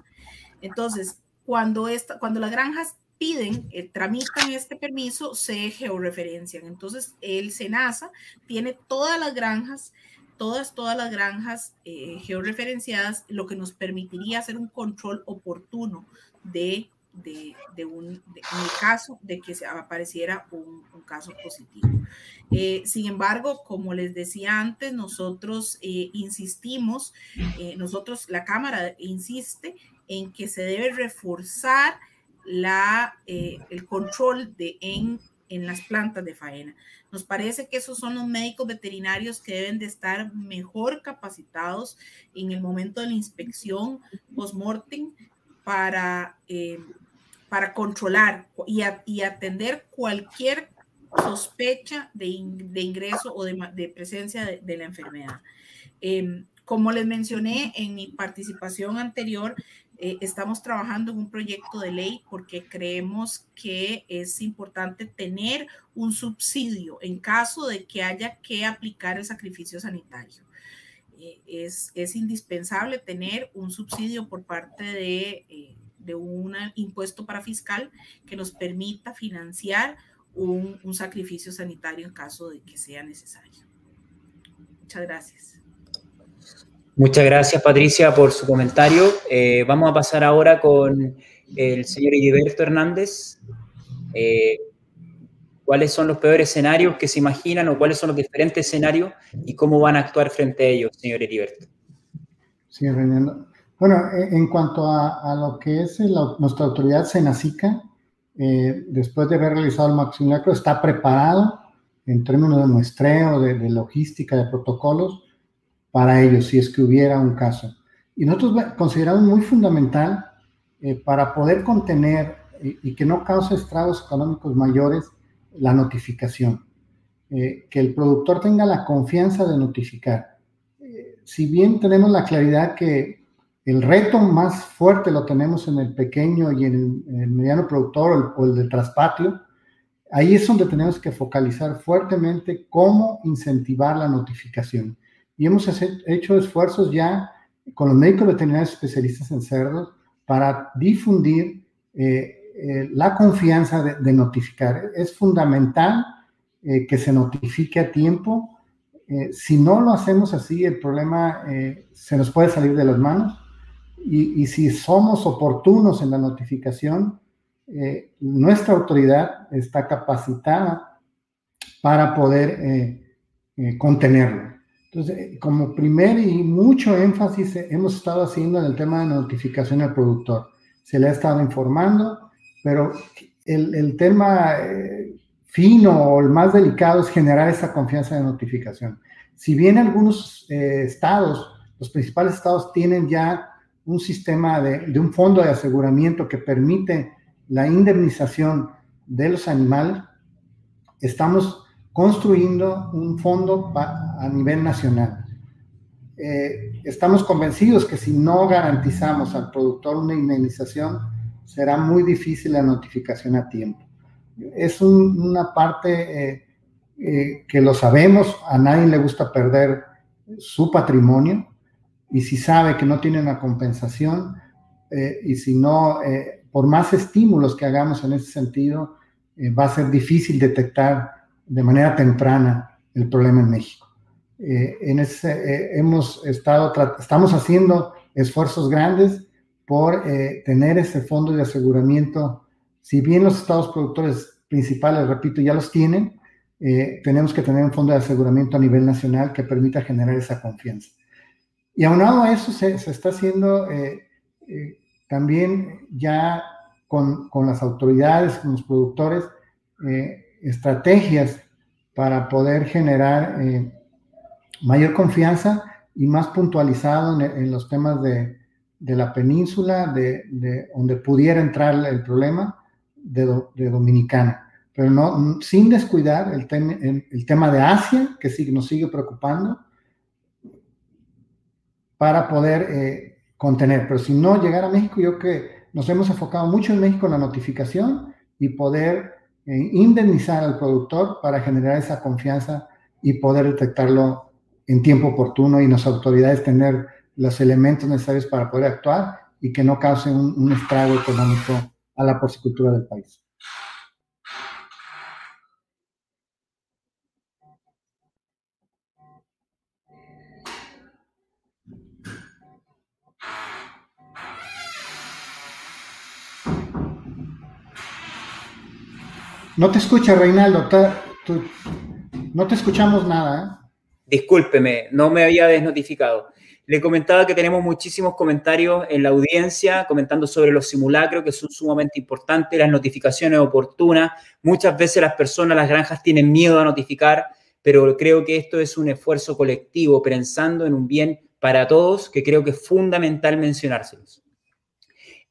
Entonces, cuando, esta, cuando las granjas piden, eh, tramitan este permiso, se georreferencian. Entonces, el SENASA tiene todas las granjas, todas, todas las granjas eh, georreferenciadas, lo que nos permitiría hacer un control oportuno de de, un, en el caso de que se apareciera un, caso positivo. Eh, sin embargo, como les decía antes, nosotros eh, insistimos, eh, nosotros, la Cámara insiste en que se debe reforzar la, el control de, en, en las plantas de faena. Nos parece que esos son los médicos veterinarios que deben de estar mejor capacitados en el momento de la inspección post-mortem para para controlar y, atender cualquier sospecha de, ingreso o de, presencia de, la enfermedad. Em, como les mencioné en mi participación anterior, eh, estamos trabajando en un proyecto de ley porque creemos que es importante tener un subsidio en caso de que haya que aplicar el sacrificio sanitario. Eh, es, indispensable tener un subsidio por parte de eh, de un impuesto para fiscal que nos permita financiar un, sacrificio sanitario en caso de que sea necesario. Muchas gracias. Muchas gracias, Patricia, por su comentario. Eh, vamos a pasar ahora con el señor Heriberto Hernández. Eh, ¿Cuáles son los peores escenarios que se imaginan o cuáles son los diferentes escenarios y cómo van a actuar frente a ellos, señor Heriberto? Sí, René. Bueno, e, en cuanto a, lo que es nuestra autoridad Senacica, eh, después de haber realizado el maximilacro, está preparado en términos de muestreo, de, logística, de protocolos, para ellos si es que hubiera un caso. Y nosotros consideramos muy fundamental eh, para poder contener y, que no cause estragos económicos mayores la notificación. Eh, que el productor tenga la confianza de notificar. Eh, si bien tenemos la claridad que el reto más fuerte lo tenemos en el pequeño y en el, mediano productor o el, de traspatio, ahí es donde tenemos que focalizar fuertemente cómo incentivar la notificación. Y hemos hecho esfuerzos ya con los médicos veterinarios especialistas en cerdos para difundir eh, la confianza de, notificar. Es fundamental eh, que se notifique a tiempo. Eh, si no lo hacemos así, el problema se nos puede salir de las manos. Y, si somos oportunos en la notificación, nuestra autoridad está capacitada para poder contenerlo. Entonces, como primer y mucho énfasis hemos estado haciendo en el tema de notificación al productor. Se le ha estado informando, pero el, el tema fino o el más delicado es generar esa confianza de notificación. Si bien algunos eh, estados, los principales estados tienen ya un sistema de, un fondo de aseguramiento que permite la indemnización de los animales, estamos construyendo un fondo a nivel nacional. Eh, estamos convencidos que si no garantizamos al productor una indemnización, será muy difícil la notificación a tiempo es una parte eh, eh, que lo sabemos, a nadie le gusta perder su patrimonio y si sabe que no tiene una compensación eh, y si no, por más estímulos que hagamos en ese sentido, va a ser difícil detectar de manera temprana el problema en México. en ese, hemos estado, estamos haciendo esfuerzos grandes por tener ese fondo de aseguramiento si bien los estados productores principales, repito, ya los tienen, eh, tenemos que tener un fondo de aseguramiento a nivel nacional que permita generar esa confianza. Y aunado a eso, se, está haciendo eh, eh, también ya con, con, las autoridades, con los productores, estrategias para poder generar mayor confianza y más puntualizado en, los temas de, de la península, de, de, donde pudiera entrar el problema, de, Dominicana, pero no, sin descuidar el, el, tema de Asia, que sí, nos sigue preocupando, para poder eh, contener. Pero si no llegar a México, yo que nos hemos enfocado mucho en México en la notificación y poder eh, indemnizar al productor para generar esa confianza y poder detectarlo en tiempo oportuno y las autoridades tener los elementos necesarios para poder actuar y que no cause un, un estrago económico a la porcicultura del país. No te escucha, Reinaldo. no te escuchamos nada. ¿eh? Discúlpeme, no me había desnotificado. Le comentaba que tenemos muchísimos comentarios en la audiencia comentando sobre los simulacros que son sumamente importantes, las notificaciones oportunas. Muchas veces las personas, las granjas tienen miedo a notificar, pero creo que esto es un esfuerzo colectivo pensando en un bien para todos que creo que es fundamental mencionárselos.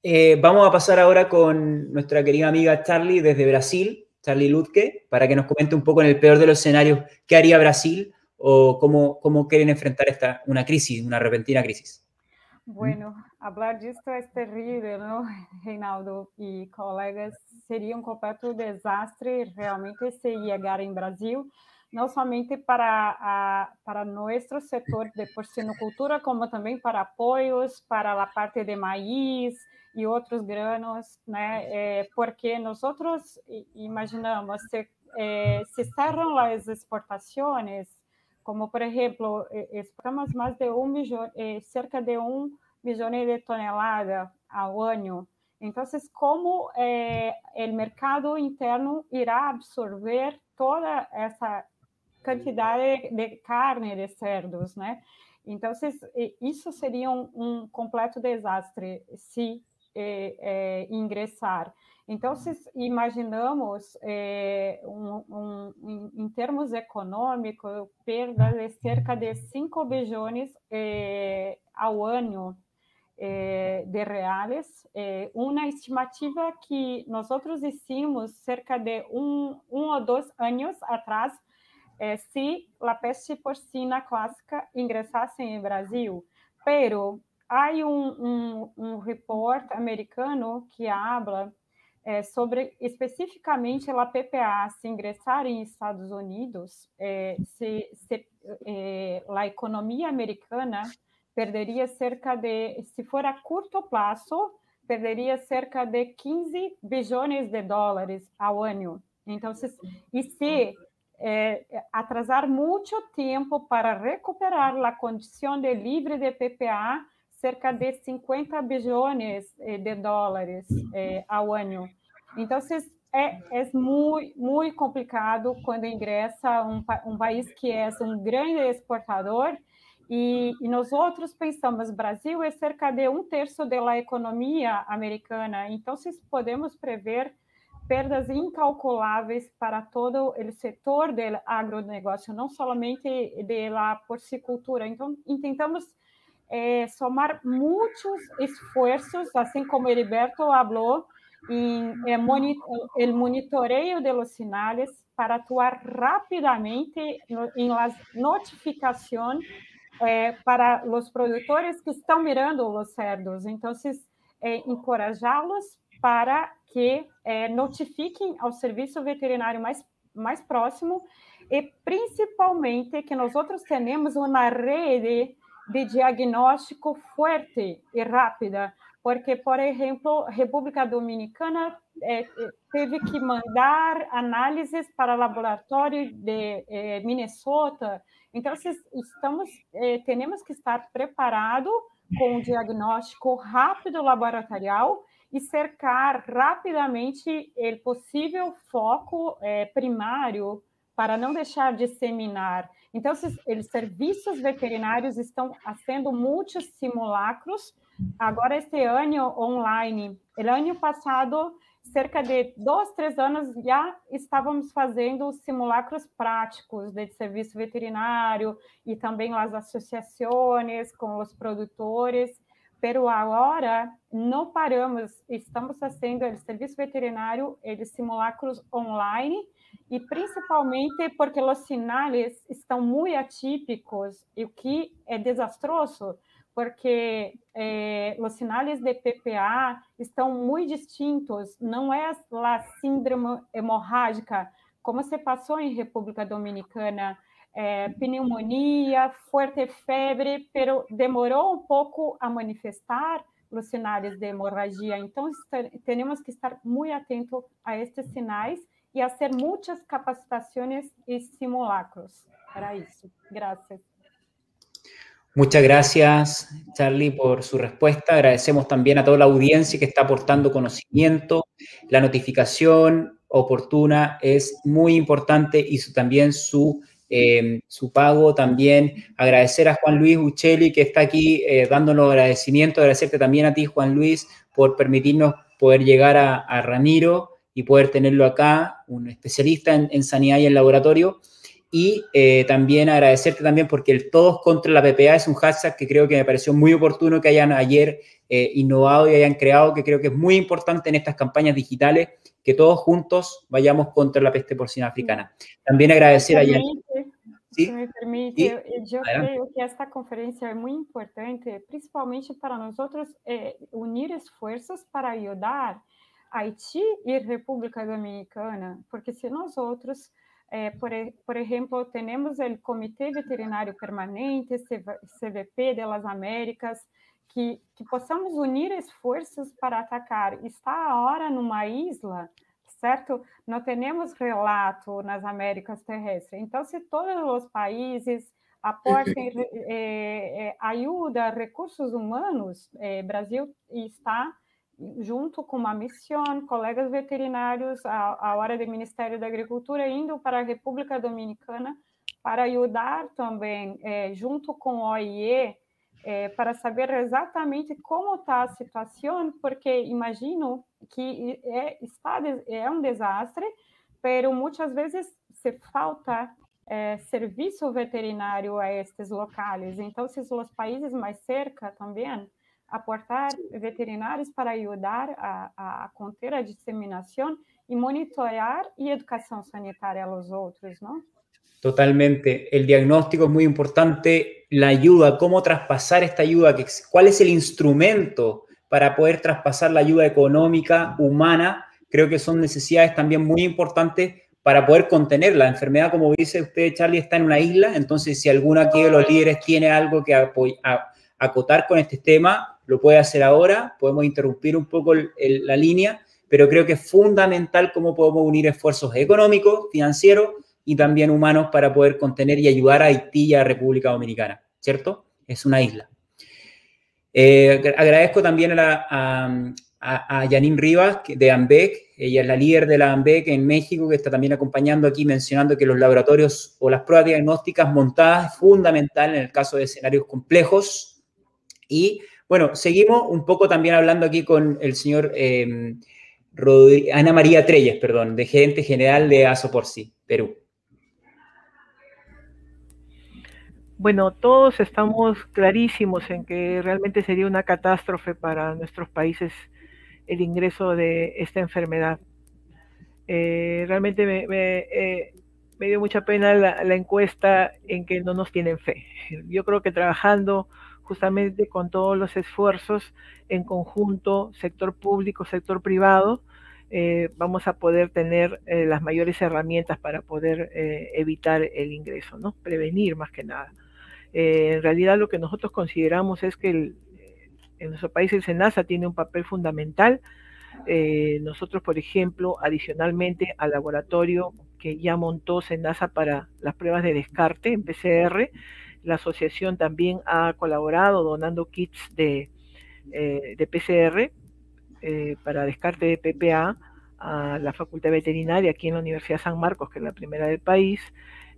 Eh, vamos a pasar ahora con nuestra querida amiga Charlie desde Brasil, Charlie Lutke, para que nos comente un poco en el peor de los escenarios qué haría Brasil o cómo, cómo quieren enfrentar esta, una crisis, una repentina crisis? Bueno, hablar disso é terrível, não, [laughs] Reinaldo e colegas? Seria um completo desastre realmente se chegar em Brasil, não somente para, a, para nosso setor de porcinocultura, como também para apoios, para a parte de maíz e outros granos, né? É, porque nós imaginamos, se, é, se cerram as exportações, como por ejemplo, eh, exportamos más de un millón, eh, cerca de un millón de toneladas al año. Entonces, ¿cómo eh, el mercado interno irá absorber toda esa cantidad de, carne de cerdos, né? Entonces, isso seria um, um completo desastre se ingressar. Então, se imaginamos um, um, em termos econômicos, perda de cerca de 5 bilhões ao ano de reais, uma estimativa que nós hicimos cerca de um, um ou dois anos atrás, se a peste porcina clássica ingressasse em Brasil. Pero há um, um, um report americano que habla é, sobre especificamente a PPA se ingressar em Estados Unidos, é, se, se é, a economia americana perderia cerca de, se for a curto prazo, perderia cerca de 15 bilhões de dólares ao ano. Então, se, e se é, atrasar muito tempo para recuperar a condição de livre de PPA, cerca de 50 bilhões eh, de dólares eh, ao ano. Então, é, é muito, muito complicado quando ingressa um, um país que é um grande exportador e, e, nós outros pensamos, Brasil é cerca de um terço da economia americana, então podemos prever perdas incalculáveis para todo o setor do agronegócio, não somente da porcicultura. Então, tentamos é, somar muitos esforços, assim como Heriberto falou, em é, monitor, el monitoreio de los sinais para atuar rapidamente em las notificações é, para os produtores que estão mirando os cerdos. Então, é, encorajá-los para que é, notifiquem ao serviço veterinário mais, mais próximo e, principalmente, que nós outros temos uma rede de diagnóstico forte e rápida, porque, por exemplo, República Dominicana é, teve que mandar análises para o laboratório de é, Minnesota. Então, estamos, é, temos que estar preparados com um diagnóstico rápido laboratorial e cercar rapidamente o possível foco primário para não deixar disseminar. Então, os serviços veterinários estão fazendo muitos simulacros. Agora, este ano, online. O ano passado, cerca de dois, três anos, já estávamos fazendo simulacros práticos de serviço veterinário e também as associações com os produtores. Pero agora não paramos, estamos fazendo o serviço veterinário, eles simulacros online e principalmente porque os sinais estão muito atípicos, e o que é desastroso, porque eh, os sinais de PPA estão muito distintos, não é a síndrome hemorrágica, como se passou em República Dominicana, é, pneumonia, forte febre, pero demorou um pouco a manifestar os sinais de hemorragia. Então, temos que estar muito atentos a estes sinais y hacer muchas capacitaciones y simulacros para eso. Gracias. Muchas gracias, Charlie, por su respuesta. Agradecemos también a toda la audiencia que está aportando conocimiento. La notificación oportuna es muy importante y también su, eh, su pago. También agradecer a Juan Luis Uccelli, que está aquí eh, dándonos agradecimiento. Agradecerte también a ti, Juan Luis, por permitirnos poder llegar a Ramiro y poder tenerlo acá, un especialista en, sanidad y en laboratorio. Y eh, también agradecerte también porque el Todos contra la PPA es un hashtag que creo que me pareció muy oportuno que hayan ayer eh, innovado y hayan creado, que creo que es muy importante en estas campañas digitales, que todos juntos vayamos contra la peste porcina africana. También agradecer a ¿Sí? me permite, eh, yo creo que esta conferencia es muy importante, principalmente para nosotros unir esfuerzos para ayudar Haiti e República Dominicana, porque se nós outros, é, por, por exemplo, temos o Comitê Veterinário Permanente, CVP das Américas, que, que possamos unir esforços para atacar. Está a hora numa isla, certo? Não temos relato nas Américas terrestres. Então, se todos os países aportem é, é, ajuda, recursos humanos, é, Brasil está junto com uma missão, colegas veterinários, a, a hora do Ministério da Agricultura, indo para a República Dominicana para ajudar também, é, junto com o OIE, é, para saber exatamente como está a situação, porque imagino que é, está, é um desastre, mas muitas vezes se falta é, serviço veterinário a estes locais. Então, se os países mais cerca também aportar veterinários para ajudar a, a conter a disseminação e monitorar e educação sanitária aos outros, não? Totalmente. El diagnóstico es muy importante, la ayuda, cómo traspasar esta ayuda, cuál es el instrumento para poder traspasar la ayuda económica, humana, creo que son necesidades también muy importantes para poder contener la enfermedad. Como dice usted, Charlie, está en una isla, entonces si alguno aquí de los líderes tiene algo que acotar con este tema, lo puede hacer ahora, podemos interrumpir un poco la línea, pero creo que es fundamental cómo podemos unir esfuerzos económicos, financieros, y también humanos para poder contener y ayudar a Haití y a República Dominicana, ¿cierto? Es una isla. Eh, agradezco también a, a, a, Janine Rivas de AMBEC, ella es la líder de la AMBEC en México, que está también acompañando aquí, mencionando que los laboratorios o las pruebas diagnósticas montadas es fundamental en el caso de escenarios complejos. Y bueno, seguimos un poco también hablando aquí con el señor eh, Ana María Treyes, perdón, de gerente general de ASOPORSI, Perú. Bueno, todos estamos clarísimos en que realmente sería una catástrofe para nuestros países el ingreso de esta enfermedad. Eh, realmente eh, me, dio mucha pena la, encuesta en que no nos tienen fe. Yo creo que trabajando justamente con todos los esfuerzos en conjunto, sector público, sector privado, eh, vamos a poder tener las mayores herramientas para poder evitar el ingreso, ¿no? Prevenir más que nada. Eh, en realidad lo que nosotros consideramos es que en nuestro país el SENASA tiene un papel fundamental. Eh, nosotros, por ejemplo, adicionalmente al laboratorio que ya montó SENASA para las pruebas de descarte en PCR, la asociación también ha colaborado donando kits de, eh, de PCR para descarte de PPA a la Facultad Veterinaria aquí en la Universidad San Marcos, que es la primera del país,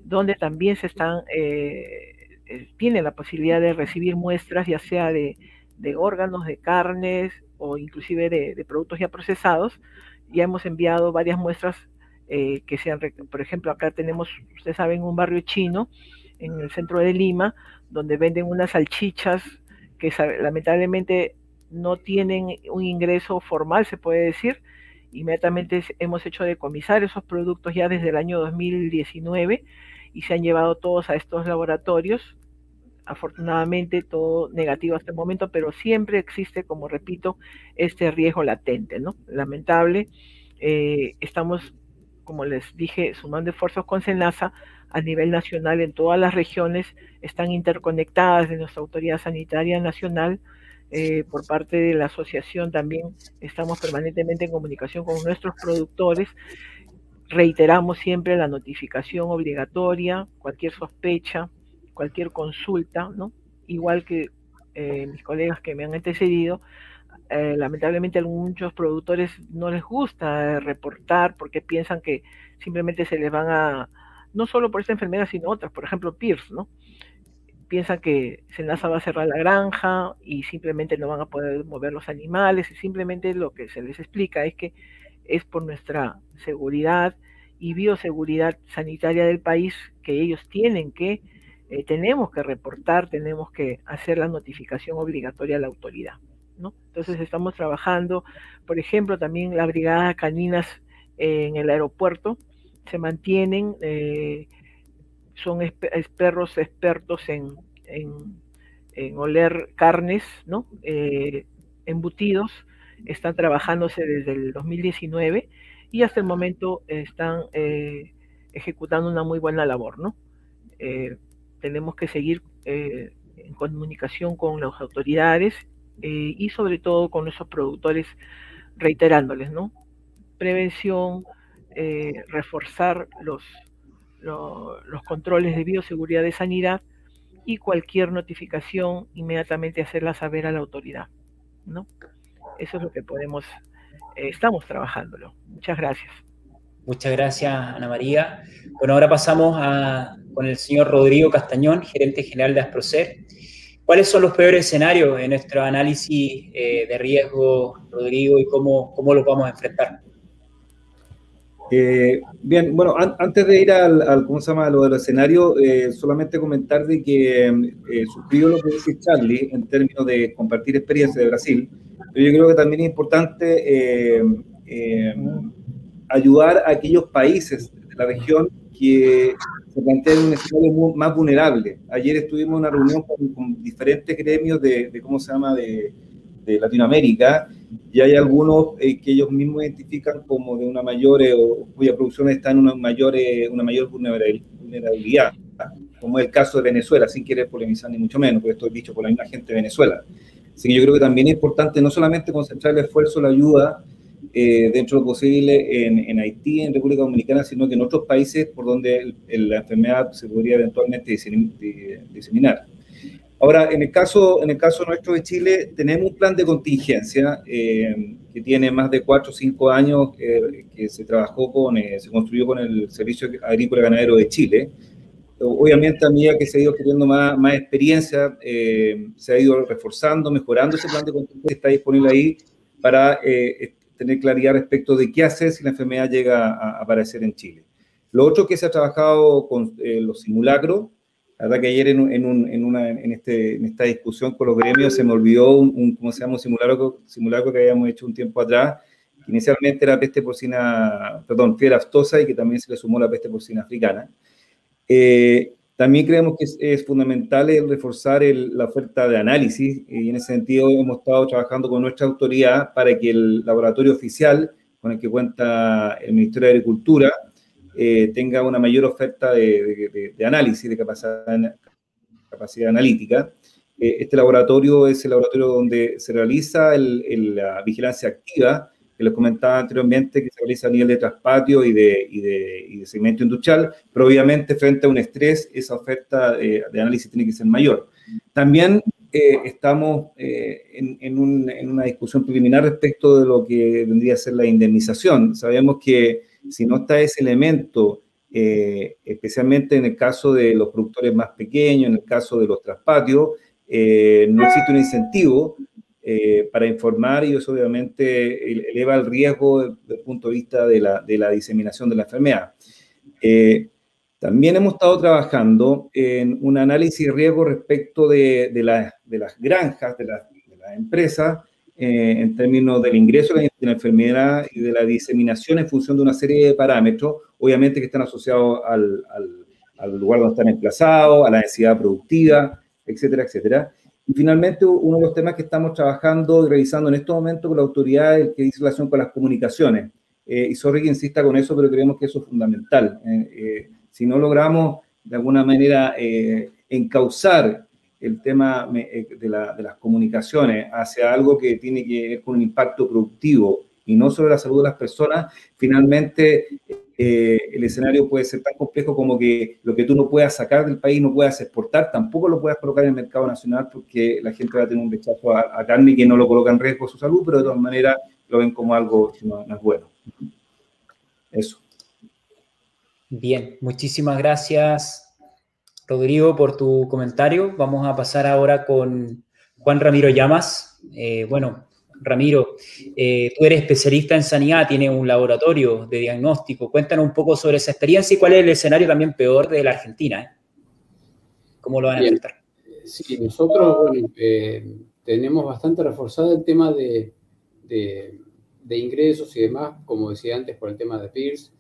donde también se están eh, tiene la posibilidad de recibir muestras, ya sea de, órganos, de carnes o inclusive de, productos ya procesados. Ya hemos enviado varias muestras eh, que sean, por ejemplo, acá tenemos, ustedes saben, un barrio chino en el centro de Lima, donde venden unas salchichas que lamentablemente no tienen un ingreso formal, se puede decir. Inmediatamente hemos hecho decomisar esos productos ya desde el año 2019 y se han llevado todos a estos laboratorios afortunadamente todo negativo hasta el momento, pero siempre existe, como repito, este riesgo latente, ¿no? Lamentable. Eh, estamos, como les dije, sumando esfuerzos con SENASA a nivel nacional en todas las regiones, están interconectadas de nuestra autoridad sanitaria nacional. Eh, por parte de la asociación también estamos permanentemente en comunicación con nuestros productores. Reiteramos siempre la notificación obligatoria, cualquier sospecha, cualquier consulta, ¿no? Igual que eh, mis colegas que me han antecedido, eh, lamentablemente a muchos productores no les gusta reportar porque piensan que simplemente se les van a, no solo por esta enfermedad, sino otras, por ejemplo, PIRS, ¿no? Piensan que Senasa va a cerrar la granja y simplemente no van a poder mover los animales y simplemente lo que se les explica es que es por nuestra seguridad y bioseguridad sanitaria del país que ellos tienen que eh, tenemos que reportar, tenemos que hacer la notificación obligatoria a la autoridad. ¿no? Entonces estamos trabajando, por ejemplo, también la brigada caninas en el aeropuerto se mantienen, eh, son perros expertos en, en, oler carnes, ¿no? Eh, embutidos, están trabajándose desde el 2019 y hasta el momento están ejecutando una muy buena labor, ¿no? tenemos que seguir eh, en comunicación con las autoridades eh, y sobre todo con nuestros productores, reiterándoles, ¿no? Prevención, eh, reforzar los, los controles de bioseguridad de sanidad y cualquier notificación inmediatamente hacerla saber a la autoridad, ¿no? Eso es lo que podemos, estamos trabajándolo. Muchas gracias. Muchas gracias, Ana María. Bueno, ahora pasamos a, con el señor Rodrigo Castañón, gerente general de Asprocer. ¿Cuáles son los peores escenarios en nuestro análisis eh, de riesgo, Rodrigo, y cómo, cómo los vamos a enfrentar? Eh, bien, bueno, antes de ir al, ¿cómo se llama?, lo del escenario, eh, solamente comentar de que eh, suscribo lo que dice Charlie en términos de compartir experiencia de Brasil, pero yo creo que también es importante ayudar a aquellos países de la región que se plantean un escenario más vulnerable. Ayer estuvimos en una reunión con, diferentes gremios de, de, ¿cómo se llama?, de, de Latinoamérica, y hay algunos eh, que ellos mismos identifican como de una mayor, eh, o cuya producción está en una mayor, eh, una mayor vulnerabilidad, como es el caso de Venezuela, sin querer polemizar ni mucho menos, porque esto es dicho por la misma gente de Venezuela. Así que yo creo que también es importante no solamente concentrar el esfuerzo, la ayuda, dentro de lo posible en, en, Haití, en República Dominicana, sino que en otros países por donde la enfermedad se podría eventualmente diseminar. Ahora, en el caso, en el caso nuestro de Chile, tenemos un plan de contingencia eh, que tiene más de cuatro o cinco años eh, que se trabajó con, eh, se construyó con el Servicio Agrícola Ganadero de Chile. Obviamente, a medida que se ha ido adquiriendo más, más experiencia, se ha ido reforzando, mejorando ese plan de contingencia que está disponible ahí para tener claridad respecto de qué hacer si la enfermedad llega a, aparecer en Chile. Lo otro que se ha trabajado con los simulacros, la verdad que ayer en, en, en, una, en, este, en esta discusión con los gremios se me olvidó un, ¿cómo se llama? Un simulacro, simulacro que habíamos hecho un tiempo atrás, que inicialmente era peste porcina, perdón, fiebre aftosa y que también se le sumó la peste porcina africana. Eh, también creemos que es, fundamental el reforzar la oferta de análisis y en ese sentido hemos estado trabajando con nuestra autoridad para que el laboratorio oficial con el que cuenta el Ministerio de Agricultura eh, tenga una mayor oferta de, análisis, de capacidad, capacidad analítica. Eh, este laboratorio es el laboratorio donde se realiza la vigilancia activa, que les comentaba anteriormente, que se realiza a nivel de traspatio y de, y de, segmento industrial, pero obviamente frente a un estrés, esa oferta de, análisis tiene que ser mayor. También eh, estamos en, en, una discusión preliminar respecto de lo que vendría a ser la indemnización. Sabemos que si no está ese elemento, eh, especialmente en el caso de los productores más pequeños, en el caso de los traspatios, eh, no existe un incentivo eh, para informar y eso obviamente eleva el riesgo desde el punto de vista de la, de la diseminación de la enfermedad. también hemos estado trabajando en un análisis de riesgo respecto de, de, de las granjas, de, de las empresas, eh, en términos del ingreso de la enfermedad y de la diseminación en función de una serie de parámetros, obviamente que están asociados al, al, lugar donde están emplazados, a la densidad productiva, etcétera, etcétera. Y finalmente, uno de los temas que estamos trabajando y revisando en estos momentos con la autoridad es el que dice relación con las comunicaciones. Eh, y sorry que insista con eso, pero creemos que eso es fundamental. Eh, si no logramos de alguna manera encauzar el tema eh, de, las comunicaciones hacia algo que tiene que ver con un impacto productivo y no sobre la salud de las personas, finalmente eh, el escenario puede ser tan complejo como que lo que tú no puedas sacar del país no puedas exportar, tampoco lo puedas colocar en el mercado nacional porque la gente va a tener un rechazo a, carne que no lo coloca en riesgo su salud, pero de todas maneras lo ven como algo que no es bueno. Eso. Bien, muchísimas gracias Rodrigo, por tu comentario. Vamos a pasar ahora con Juan Ramiro Llamas. Eh, bueno, Ramiro, eh, tú eres especialista en sanidad, tienes un laboratorio de diagnóstico. Cuéntanos un poco sobre esa experiencia y cuál es el escenario también peor de la Argentina. ¿eh? ¿Cómo lo van a enfrentar? Sí, nosotros bueno, tenemos bastante reforzado el tema de, ingresos y demás, como decía antes, por el tema de PIRS.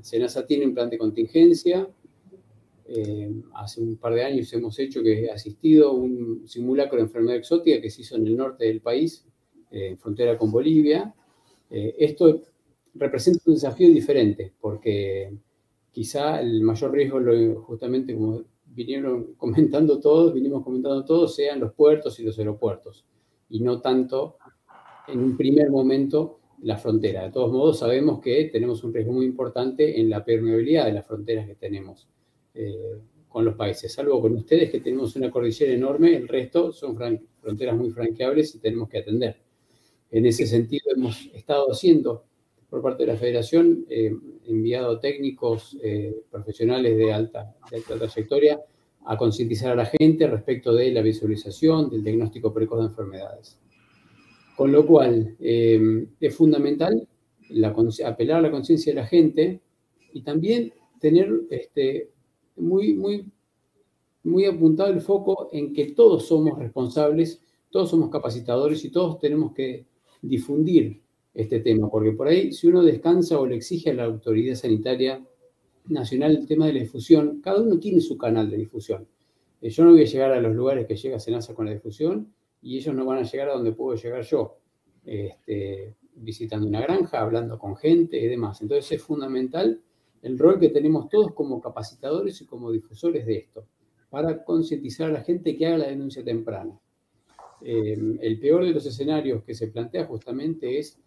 Senasa tiene un plan de contingencia, eh, hace un par de años hemos hecho que he asistido a un simulacro de enfermedad exótica que se hizo en el norte del país, eh, frontera con Bolivia. Eh, esto representa un desafío diferente porque quizá el mayor riesgo, justamente como vinieron [laughs] comentando todos, vinimos comentando todos, sean los puertos y los aeropuertos y no tanto en un primer momento la frontera. De todos modos, sabemos que tenemos un riesgo muy importante en la permeabilidad de las fronteras que tenemos. Eh, con los países, salvo con ustedes que tenemos una cordillera enorme, el resto son fronteras muy franqueables y tenemos que atender. En ese sentido hemos estado haciendo por parte de la federación, eh, enviado técnicos eh, profesionales de alta, de alta trayectoria a concientizar a la gente respecto de la visualización, del diagnóstico precoz de enfermedades. Con lo cual, eh, es fundamental apelar a la conciencia de la gente y también tener este, muy, muy, muy apuntado el foco en que todos somos responsables, todos somos capacitadores y todos tenemos que difundir este tema, porque por ahí si uno descansa o le exige a la autoridad sanitaria nacional el tema de la difusión, cada uno tiene su canal de difusión. Eh, yo no voy a llegar a los lugares que llega Senasa con la difusión y ellos no van a llegar a donde puedo llegar yo, este, visitando una granja, hablando con gente y demás. Entonces es fundamental el rol que tenemos todos como capacitadores y como difusores de esto, para concientizar a la gente que haga la denuncia temprana. Eh, el peor de los escenarios que se plantea justamente es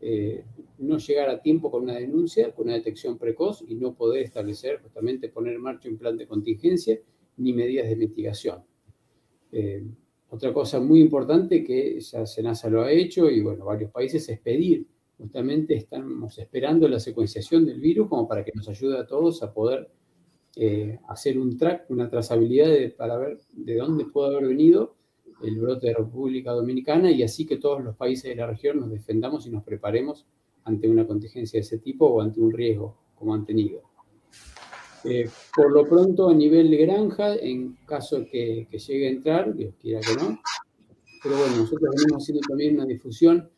eh, no llegar a tiempo con una denuncia, con una detección precoz y no poder establecer, justamente poner en marcha un plan de contingencia ni medidas de mitigación. Eh, otra cosa muy importante que ya SENASA lo ha hecho y bueno, varios países es pedir, justamente estamos esperando la secuenciación del virus como para que nos ayude a todos a poder eh, hacer un track, una trazabilidad para ver de dónde puede haber venido el brote de República Dominicana y así que todos los países de la región nos defendamos y nos preparemos ante una contingencia de ese tipo o ante un riesgo como han tenido. Eh, por lo pronto, a nivel de granja, en caso que, que llegue a entrar, Dios quiera que no, pero bueno, nosotros venimos haciendo también una difusión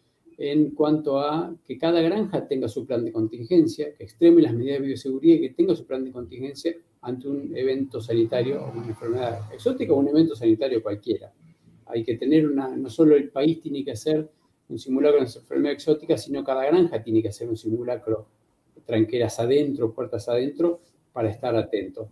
en cuanto a que cada granja tenga su plan de contingencia, que extreme las medidas de bioseguridad y que tenga su plan de contingencia ante un evento sanitario o una enfermedad exótica o un evento sanitario cualquiera hay que tener una, no solo el país tiene que hacer un simulacro de enfermedad exótica, sino cada granja tiene que hacer un simulacro, tranqueras adentro, puertas adentro, para estar atento.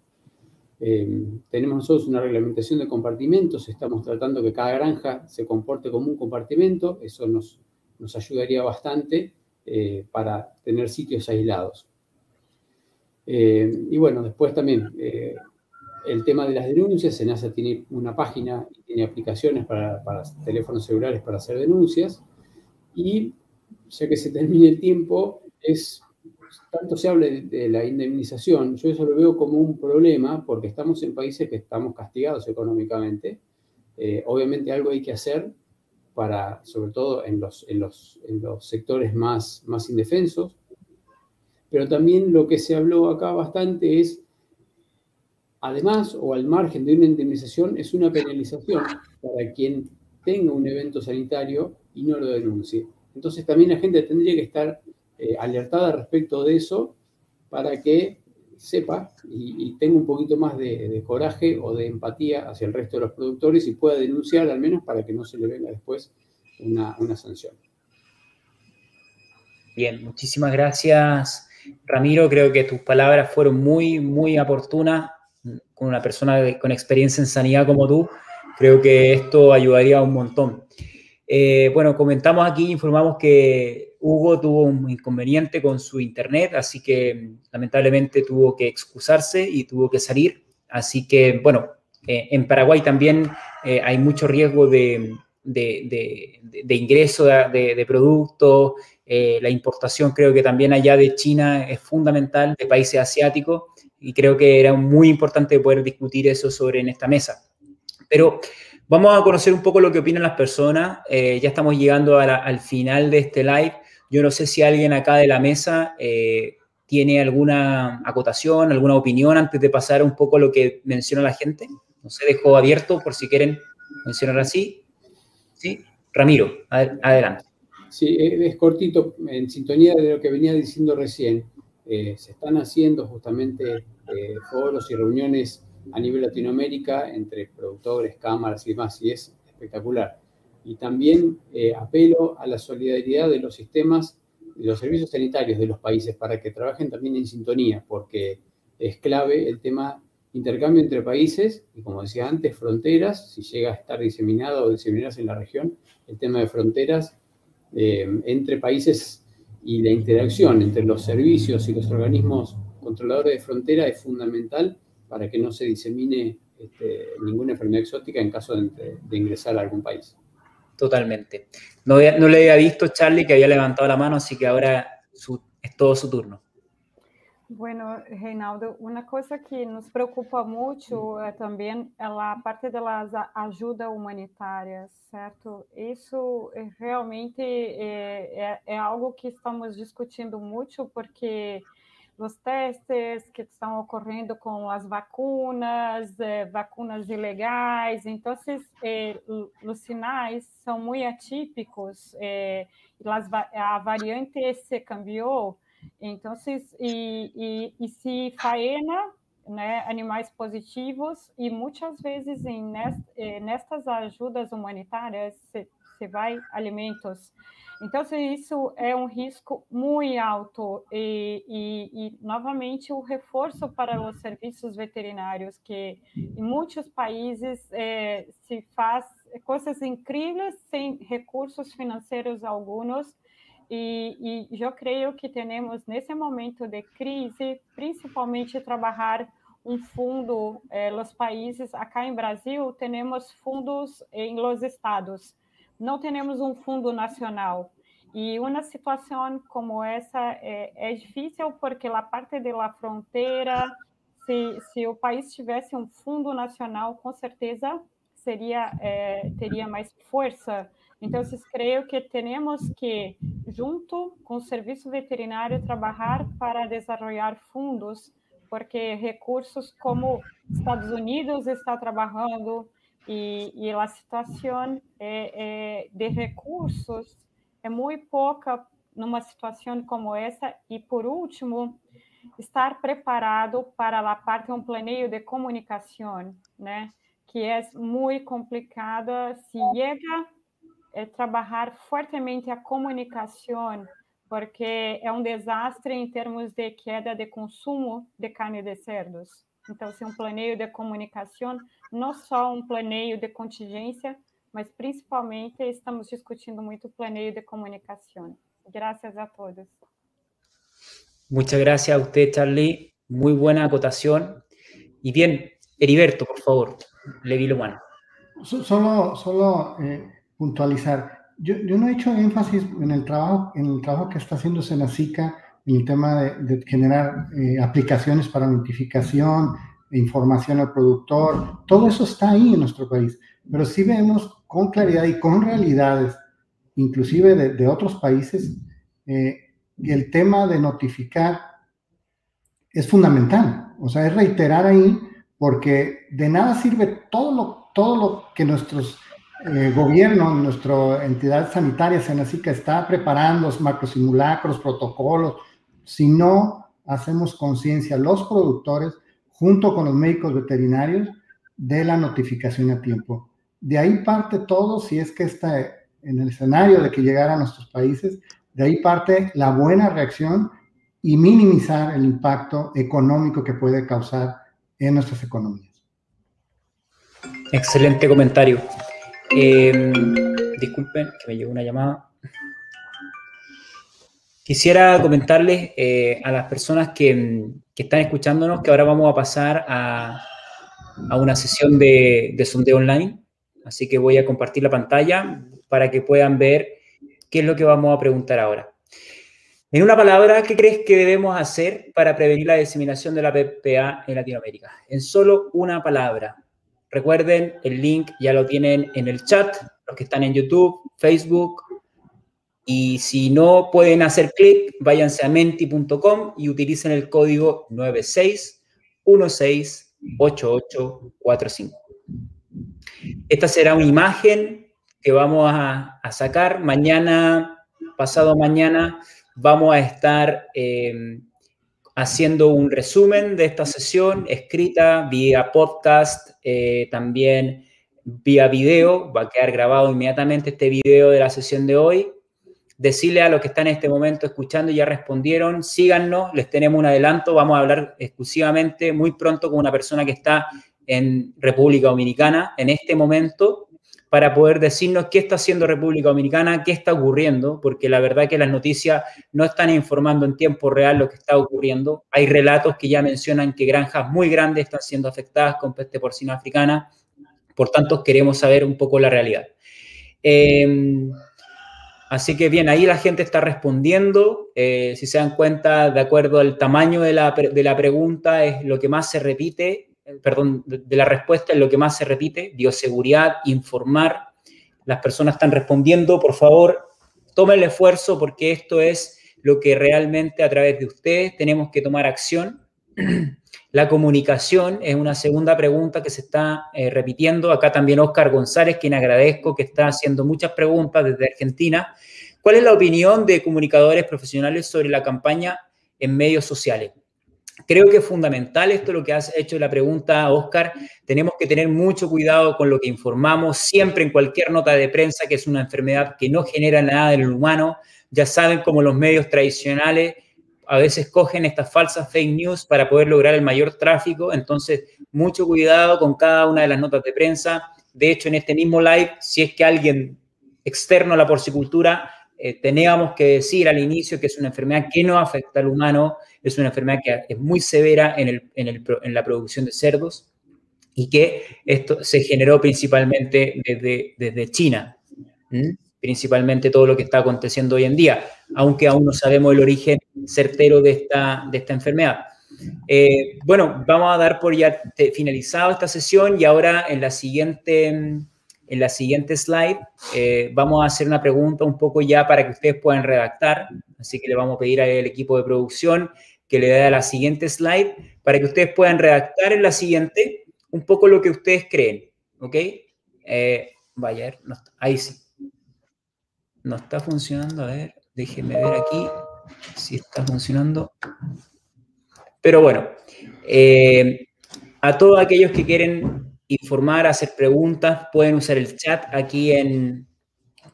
Eh, tenemos nosotros una reglamentación de compartimentos, estamos tratando que cada granja se comporte como un compartimento, eso nos, nos ayudaría bastante eh, para tener sitios aislados. Eh, y bueno, después también el tema de las denuncias, SENASA tiene una página y tiene aplicaciones para, teléfonos celulares para hacer denuncias. Y ya que se termine el tiempo, es tanto se habla de, la indemnización, yo eso lo veo como un problema porque estamos en países que estamos castigados económicamente. Eh, obviamente algo hay que hacer para, sobre todo en los, sectores más, más indefensos, pero también lo que se habló acá bastante es además o al margen de una indemnización, es una penalización para quien tenga un evento sanitario y no lo denuncie. Entonces también la gente tendría que estar eh, alertada respecto de eso para que sepa y, tenga un poquito más de, coraje o de empatía hacia el resto de los productores y pueda denunciar al menos para que no se le venga después una, una sanción. Bien, muchísimas gracias, Ramiro. Creo que tus palabras fueron muy, muy oportunas con una persona con experiencia en sanidad como tú, creo que esto ayudaría un montón. Eh, bueno, comentamos aquí, informamos que Hugo tuvo un inconveniente con su internet, así que lamentablemente tuvo que excusarse y tuvo que salir. Así que, bueno, eh, en Paraguay también eh, hay mucho riesgo de, de, de, ingreso de, productos. la importación creo que también allá de China es fundamental, de países asiáticos y creo que era muy importante poder discutir eso sobre en esta mesa. Pero vamos a conocer un poco lo que opinan las personas. Eh, ya estamos llegando al final de este live. Yo no sé si alguien acá de la mesa eh, tiene alguna acotación, alguna opinión antes de pasar un poco lo que menciona la gente. No sé, dejo abierto por si quieren mencionar así. ¿Sí? Ramiro, adelante. Sí, es cortito, en sintonía de lo que venía diciendo recién. Eh, se están haciendo justamente eh, foros y reuniones a nivel Latinoamérica entre productores, cámaras y demás, y es espectacular. Y también eh, apelo a la solidaridad de los sistemas y los servicios sanitarios de los países para que trabajen también en sintonía, porque es clave el tema intercambio entre países y, como decía antes, fronteras, si llega a estar diseminado o diseminarse en la región, el tema de fronteras entre países y la interacción entre los servicios y los organismos controladores de frontera es fundamental para que no se disemine este, ninguna enfermedad exótica en caso de, ingresar a algún país. Totalmente. No, no, le había visto Charlie que había levantado la mano, así que ahora es todo su turno. Bueno, Reinaldo, uma coisa que nos preocupa muito é a parte das ajuda humanitária, certo? Isso realmente é, algo que estamos discutindo muito, porque os testes que estão ocorrendo com as vacunas, é, vacunas ilegais, então esses, é, os sinais são muito atípicos, é, a variante se cambiou, então, e, e, e se faena né, animais positivos e muitas vezes em nest, eh, nestas ajudas humanitárias se, se vai alimentos. Então, isso é um risco muito alto e, e, e, novamente, o reforço para os serviços veterinários, que em muitos países é, se faz coisas incríveis sem recursos financeiros alguns, e, e eu creio que temos, nesse momento de crise, principalmente trabalhar um fundo, eh, países, acá em Brasil, temos fundos em los estados, não temos um fundo nacional. E uma situação como essa é, é difícil porque a parte da fronteira, se, se o país tivesse um fundo nacional, com certeza seria é, teria mais força então, creio que temos que, junto com o serviço veterinário, trabalhar para desenvolver fundos, porque recursos como Estados Unidos está trabalhando e, e a situação é, é, de recursos é muito pouca numa situação como essa. E, por último, estar preparado para a parte um planeio de comunicação, né? Que é muito complicada. Se chega é trabalhar fortemente a comunicação, porque é um desastre em termos de queda de consumo de carne de cerdos. Então, se um planeio de comunicação, não só um planeio de contingência, mas principalmente estamos discutindo muito o planeio de comunicação. Graças a todos. Muchas gracias a usted, Charlie. Muy buena acotación. Y bien, Heriberto, por favor, le lo mano. Solo, solo eh, puntualizar. Yo, yo, no he hecho énfasis en el trabajo, en el trabajo que está haciendo Senacica en el tema de, generar eh, aplicaciones para notificación, información al productor. Todo eso está ahí en nuestro país, pero sí vemos con claridad y con realidades, inclusive de, de otros países, eh, el tema de notificar es fundamental. O sea, es reiterar ahí, porque de nada sirve todo lo, todo lo que nuestros eh, gobierno, nuestra entidad sanitaria, Senacica, está preparando macrosimulacros, protocolos. Si no hacemos conciencia los productores, junto con los médicos veterinarios, de la notificación a tiempo. De ahí parte todo, si es que está en el escenario de que llegara a nuestros países, de ahí parte la buena reacción y minimizar el impacto económico que puede causar en nuestras economías. Excelente comentario. Eh, disculpen, que me llegó una llamada. Quisiera comentarles eh, a las personas que, están escuchándonos que ahora vamos a pasar a, a una sesión de, de, sondeo online. Así que voy a compartir la pantalla para que puedan ver qué es lo que vamos a preguntar ahora. En una palabra, ¿qué crees que debemos hacer para prevenir la diseminación de la PPA en Latinoamérica? En solo una palabra. Recuerden, el link ya lo tienen en el chat, los que están en YouTube, Facebook. Y si no pueden hacer clic, váyanse a menti.com y utilicen el código 96168845. Esta será una imagen que vamos a, sacar. Mañana, pasado mañana, vamos a estar eh, haciendo un resumen de esta sesión escrita vía podcast, eh, también vía video. Va a quedar grabado inmediatamente este video de la sesión de hoy. Decirle a los que están en este momento escuchando y ya respondieron, síganos, les tenemos un adelanto. Vamos a hablar exclusivamente muy pronto con una persona que está en República Dominicana en este momento para poder decirnos qué está haciendo República Dominicana, qué está ocurriendo, porque la verdad que las noticias no están informando en tiempo real lo que está ocurriendo. Hay relatos que ya mencionan que granjas muy grandes están siendo afectadas con peste porcina africana, por tanto queremos saber un poco la realidad. Em, Así que bien, ahí la gente está respondiendo. Eh, si se dan cuenta, de acuerdo al tamaño de la, de la pregunta, es lo que más se repite, eh, perdón, de, de la respuesta es lo que más se repite, bioseguridad, informar. Las personas están respondiendo, por favor, tomen el esfuerzo porque esto es lo que realmente a través de ustedes tenemos que tomar acción. [clears throat] La comunicación es una segunda pregunta que se está eh, repitiendo. Acá también Oscar González, quien agradezco que está haciendo muchas preguntas desde Argentina. ¿Cuál es la opinión de comunicadores profesionales sobre la campaña en medios sociales? Creo que es fundamental esto lo que has hecho la pregunta, Oscar. Tenemos que tener mucho cuidado con lo que informamos siempre en cualquier nota de prensa, que es una enfermedad que no genera nada en el humano. Ya saben cómo los medios tradicionales a veces cogen estas falsas fake news para poder lograr el mayor tráfico. Entonces, mucho cuidado con cada una de las notas de prensa. De hecho, en este mismo live, si es que alguien externo a la porcicultura, eh, teníamos que decir al inicio que es una enfermedad que no afecta al humano, es una enfermedad que es muy severa en, la producción de cerdos y que esto se generó principalmente desde, desde China. ¿Mm? Principalmente todo lo que está aconteciendo hoy en día, aunque aún no sabemos el origen certero de esta, de esta enfermedad. Eh, bueno, vamos a dar por ya finalizado esta sesión y ahora en la siguiente, en la siguiente slide eh, vamos a hacer una pregunta un poco ya para que ustedes puedan redactar, así que le vamos a pedir al equipo de producción que le dé a la siguiente slide para que ustedes puedan redactar en la siguiente un poco lo que ustedes creen, ¿ok? Eh, vaya, ahí sí. No está funcionando. A ver, déjenme ver aquí si está funcionando. Pero bueno, eh, a todos aquellos que quieren informar, hacer preguntas, pueden usar el chat aquí en,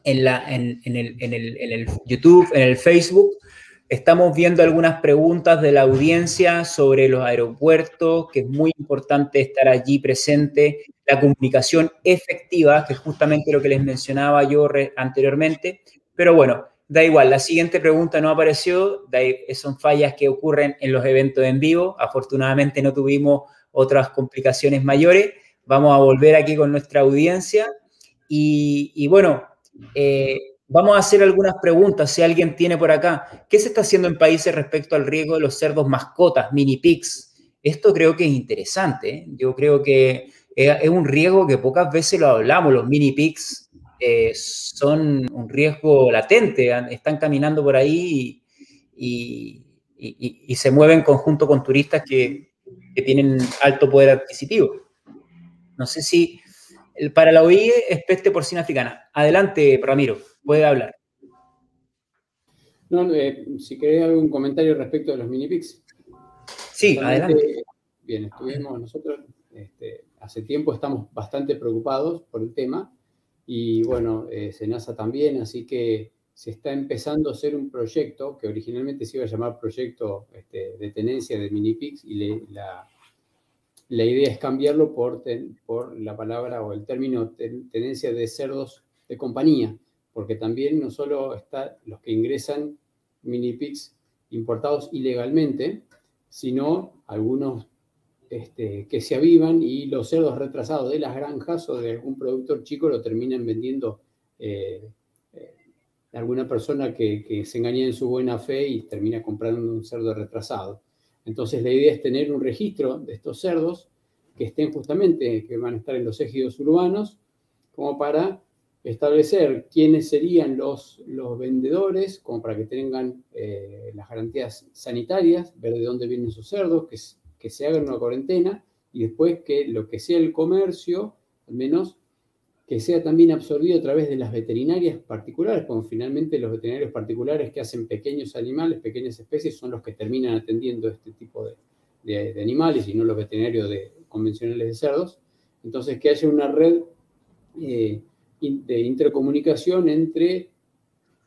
en, la, en, en, el, en el YouTube, en el Facebook. Estamos viendo algunas preguntas de la audiencia sobre los aeropuertos, que es muy importante estar allí presente, la comunicación efectiva, que es justamente lo que les mencionaba yo anteriormente. Pero bueno, da igual, la siguiente pregunta no apareció, son fallas que ocurren en los eventos en vivo. Afortunadamente no tuvimos otras complicaciones mayores. Vamos a volver aquí con nuestra audiencia. Y, bueno, eh, Vamos a hacer algunas preguntas, si alguien tiene por acá. ¿Qué se está haciendo en países respecto al riesgo de los cerdos mascotas, mini pigs? Esto creo que es interesante. ¿eh? Yo creo que es un riesgo que pocas veces lo hablamos. Los mini pigs eh, son un riesgo latente. Están caminando por ahí y, se mueven conjunto con turistas que tienen alto poder adquisitivo. No sé si para la OIE es peste porcina africana. Adelante, Ramiro puede hablar. No, eh, si querés algún comentario respecto de los mini pics. Sí, adelante. Bien, estuvimos nosotros, este, hace tiempo estamos bastante preocupados por el tema y bueno, eh, Senasa también, así que se está empezando a hacer un proyecto que originalmente se iba a llamar proyecto este, de tenencia de mini pics y la, la, idea es cambiarlo por, la palabra o el término tenencia de cerdos de compañía porque también no solo están los que ingresan mini pigs importados ilegalmente, sino algunos este, que se avivan y los cerdos retrasados de las granjas o de algún productor chico lo terminan vendiendo eh, eh, alguna persona que, que, se engaña en su buena fe y termina comprando un cerdo retrasado. Entonces la idea es tener un registro de estos cerdos que estén justamente, que van a estar en los ejidos urbanos, como para establecer quiénes serían los, los vendedores, como para que tengan eh, las garantías sanitarias, ver de dónde vienen sus cerdos, que, que se hagan una cuarentena y después que lo que sea el comercio, al menos que sea también absorbido a través de las veterinarias particulares, como finalmente los veterinarios particulares que hacen pequeños animales, pequeñas especies, son los que terminan atendiendo este tipo de, de, animales y no los veterinarios de, convencionales de cerdos. Entonces, que haya una red eh, de intercomunicación entre,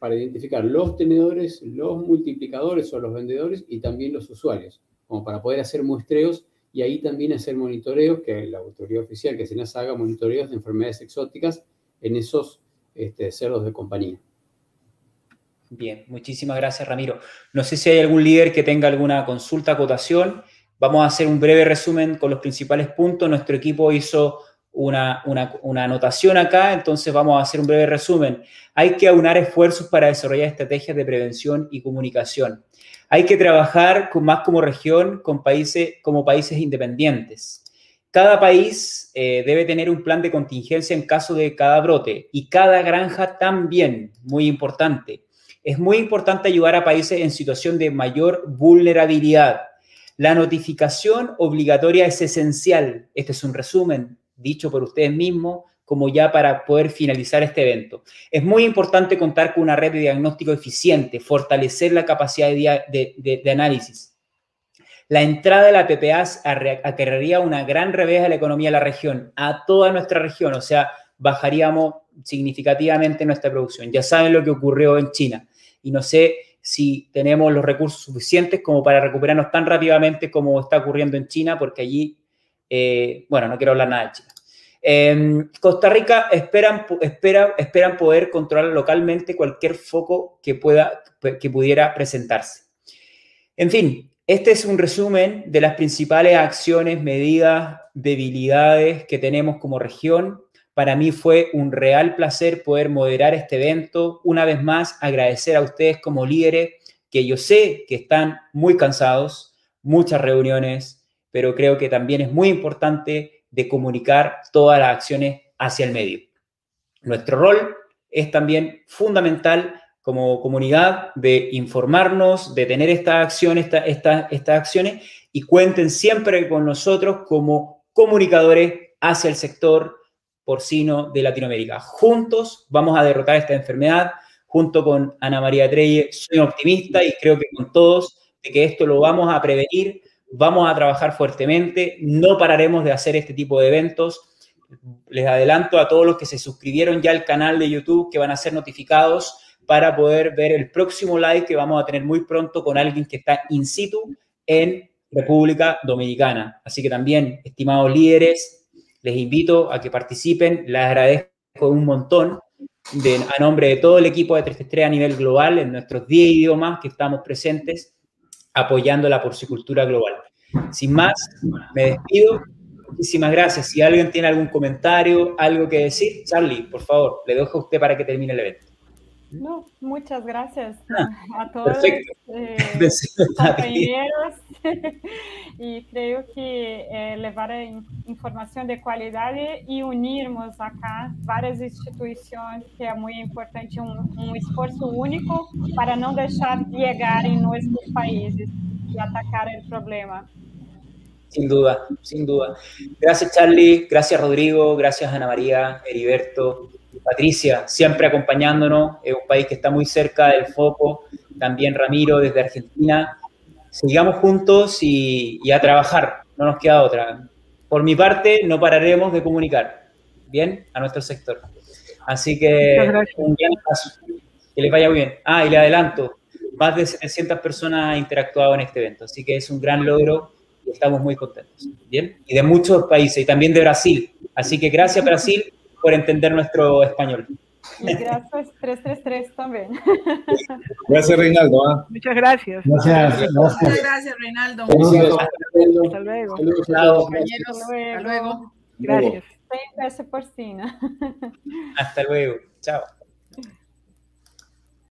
para identificar los tenedores, los multiplicadores o los vendedores y también los usuarios, como para poder hacer muestreos y ahí también hacer monitoreos, que la autoridad oficial que se nos haga monitoreos de enfermedades exóticas en esos este, cerdos de compañía. Bien, muchísimas gracias Ramiro. No sé si hay algún líder que tenga alguna consulta, acotación. Vamos a hacer un breve resumen con los principales puntos. Nuestro equipo hizo una, una, anotación acá, entonces vamos a hacer un breve resumen. Hay que aunar esfuerzos para desarrollar estrategias de prevención y comunicación. Hay que trabajar con, más como región con países, como países independientes. Cada país eh, debe tener un plan de contingencia en caso de cada brote y cada granja también, muy importante. Es muy importante ayudar a países en situación de mayor vulnerabilidad. La notificación obligatoria es esencial. Este es un resumen dicho por ustedes mismos, como ya para poder finalizar este evento. Es muy importante contar con una red de diagnóstico eficiente, fortalecer la capacidad de, análisis. La entrada de la PPA acarrearía una gran revés a la economía de la región, a toda nuestra región, o sea, bajaríamos significativamente nuestra producción. Ya saben lo que ocurrió en China y no sé si tenemos los recursos suficientes como para recuperarnos tan rápidamente como está ocurriendo en China, porque allí eh, bueno, no quiero hablar nada de China. Em, Costa Rica esperan, espera, esperan poder controlar localmente cualquier foco que, pueda, que pudiera presentarse. En fin, este es un resumen de las principales acciones, medidas, debilidades que tenemos como región. Para mí fue un real placer poder moderar este evento. Una vez más, agradecer a ustedes como líderes, que yo sé que están muy cansados, muchas reuniones, pero creo que también es muy importante de comunicar todas las acciones hacia el medio. Nuestro rol es también fundamental como comunidad de informarnos, de tener estas acciones, estas acciones y cuenten siempre con nosotros como comunicadores hacia el sector porcino de Latinoamérica. Juntos vamos a derrotar esta enfermedad. Junto con Ana María Treye, soy optimista y creo que con todos de que esto lo vamos a prevenir Vamos a trabajar fuertemente, no pararemos de hacer este tipo de eventos. Les adelanto a todos los que se suscribieron ya al canal de YouTube que van a ser notificados para poder ver el próximo live que vamos a tener muy pronto con alguien que está in situ en República Dominicana. Así que también, estimados líderes, les invito a que participen. Les agradezco un montón de, a nombre de todo el equipo de 333 a nivel global en nuestros 10 idiomas que estamos presentes apoyando la porcicultura global. Sin más, me despido. Muchísimas gracias. Si alguien tiene algún comentario, algo que decir, Charlie, por favor, le dejo a usted para que termine el evento. No, muchas gracias ah, a todos eh, [laughs] compañeros [laughs] y creo que eh, levar información de calidad y unirnos acá varias instituciones que es muy importante, un, esfuerzo único para no dejar llegar en nuestros países y atacar el problema. Sin duda, sin duda. Gracias Charlie, gracias Rodrigo, gracias Ana María, Heriberto, Patricia, siempre acompañándonos, es un país que está muy cerca del foco, también Ramiro desde Argentina. Sigamos juntos y, a trabajar, no nos queda otra. Por mi parte, no pararemos de comunicar, ¿bien? A nuestro sector. Así que un gran paso. Que les vaya muy bien. Ah, y le adelanto, más de 700 personas han interactuado en este evento, así que es un gran logro y estamos muy contentos. ¿Bien? Y de muchos países, y también de Brasil. Así que gracias Brasil por entender nuestro español. Y gracias 333 también. Gracias, Reinaldo. ¿ah? Muchas gracias. Gracias, Muchas gracias, Reinaldo. Hasta luego. Hasta luego. Gracias. Porcina. Hasta luego. Chao.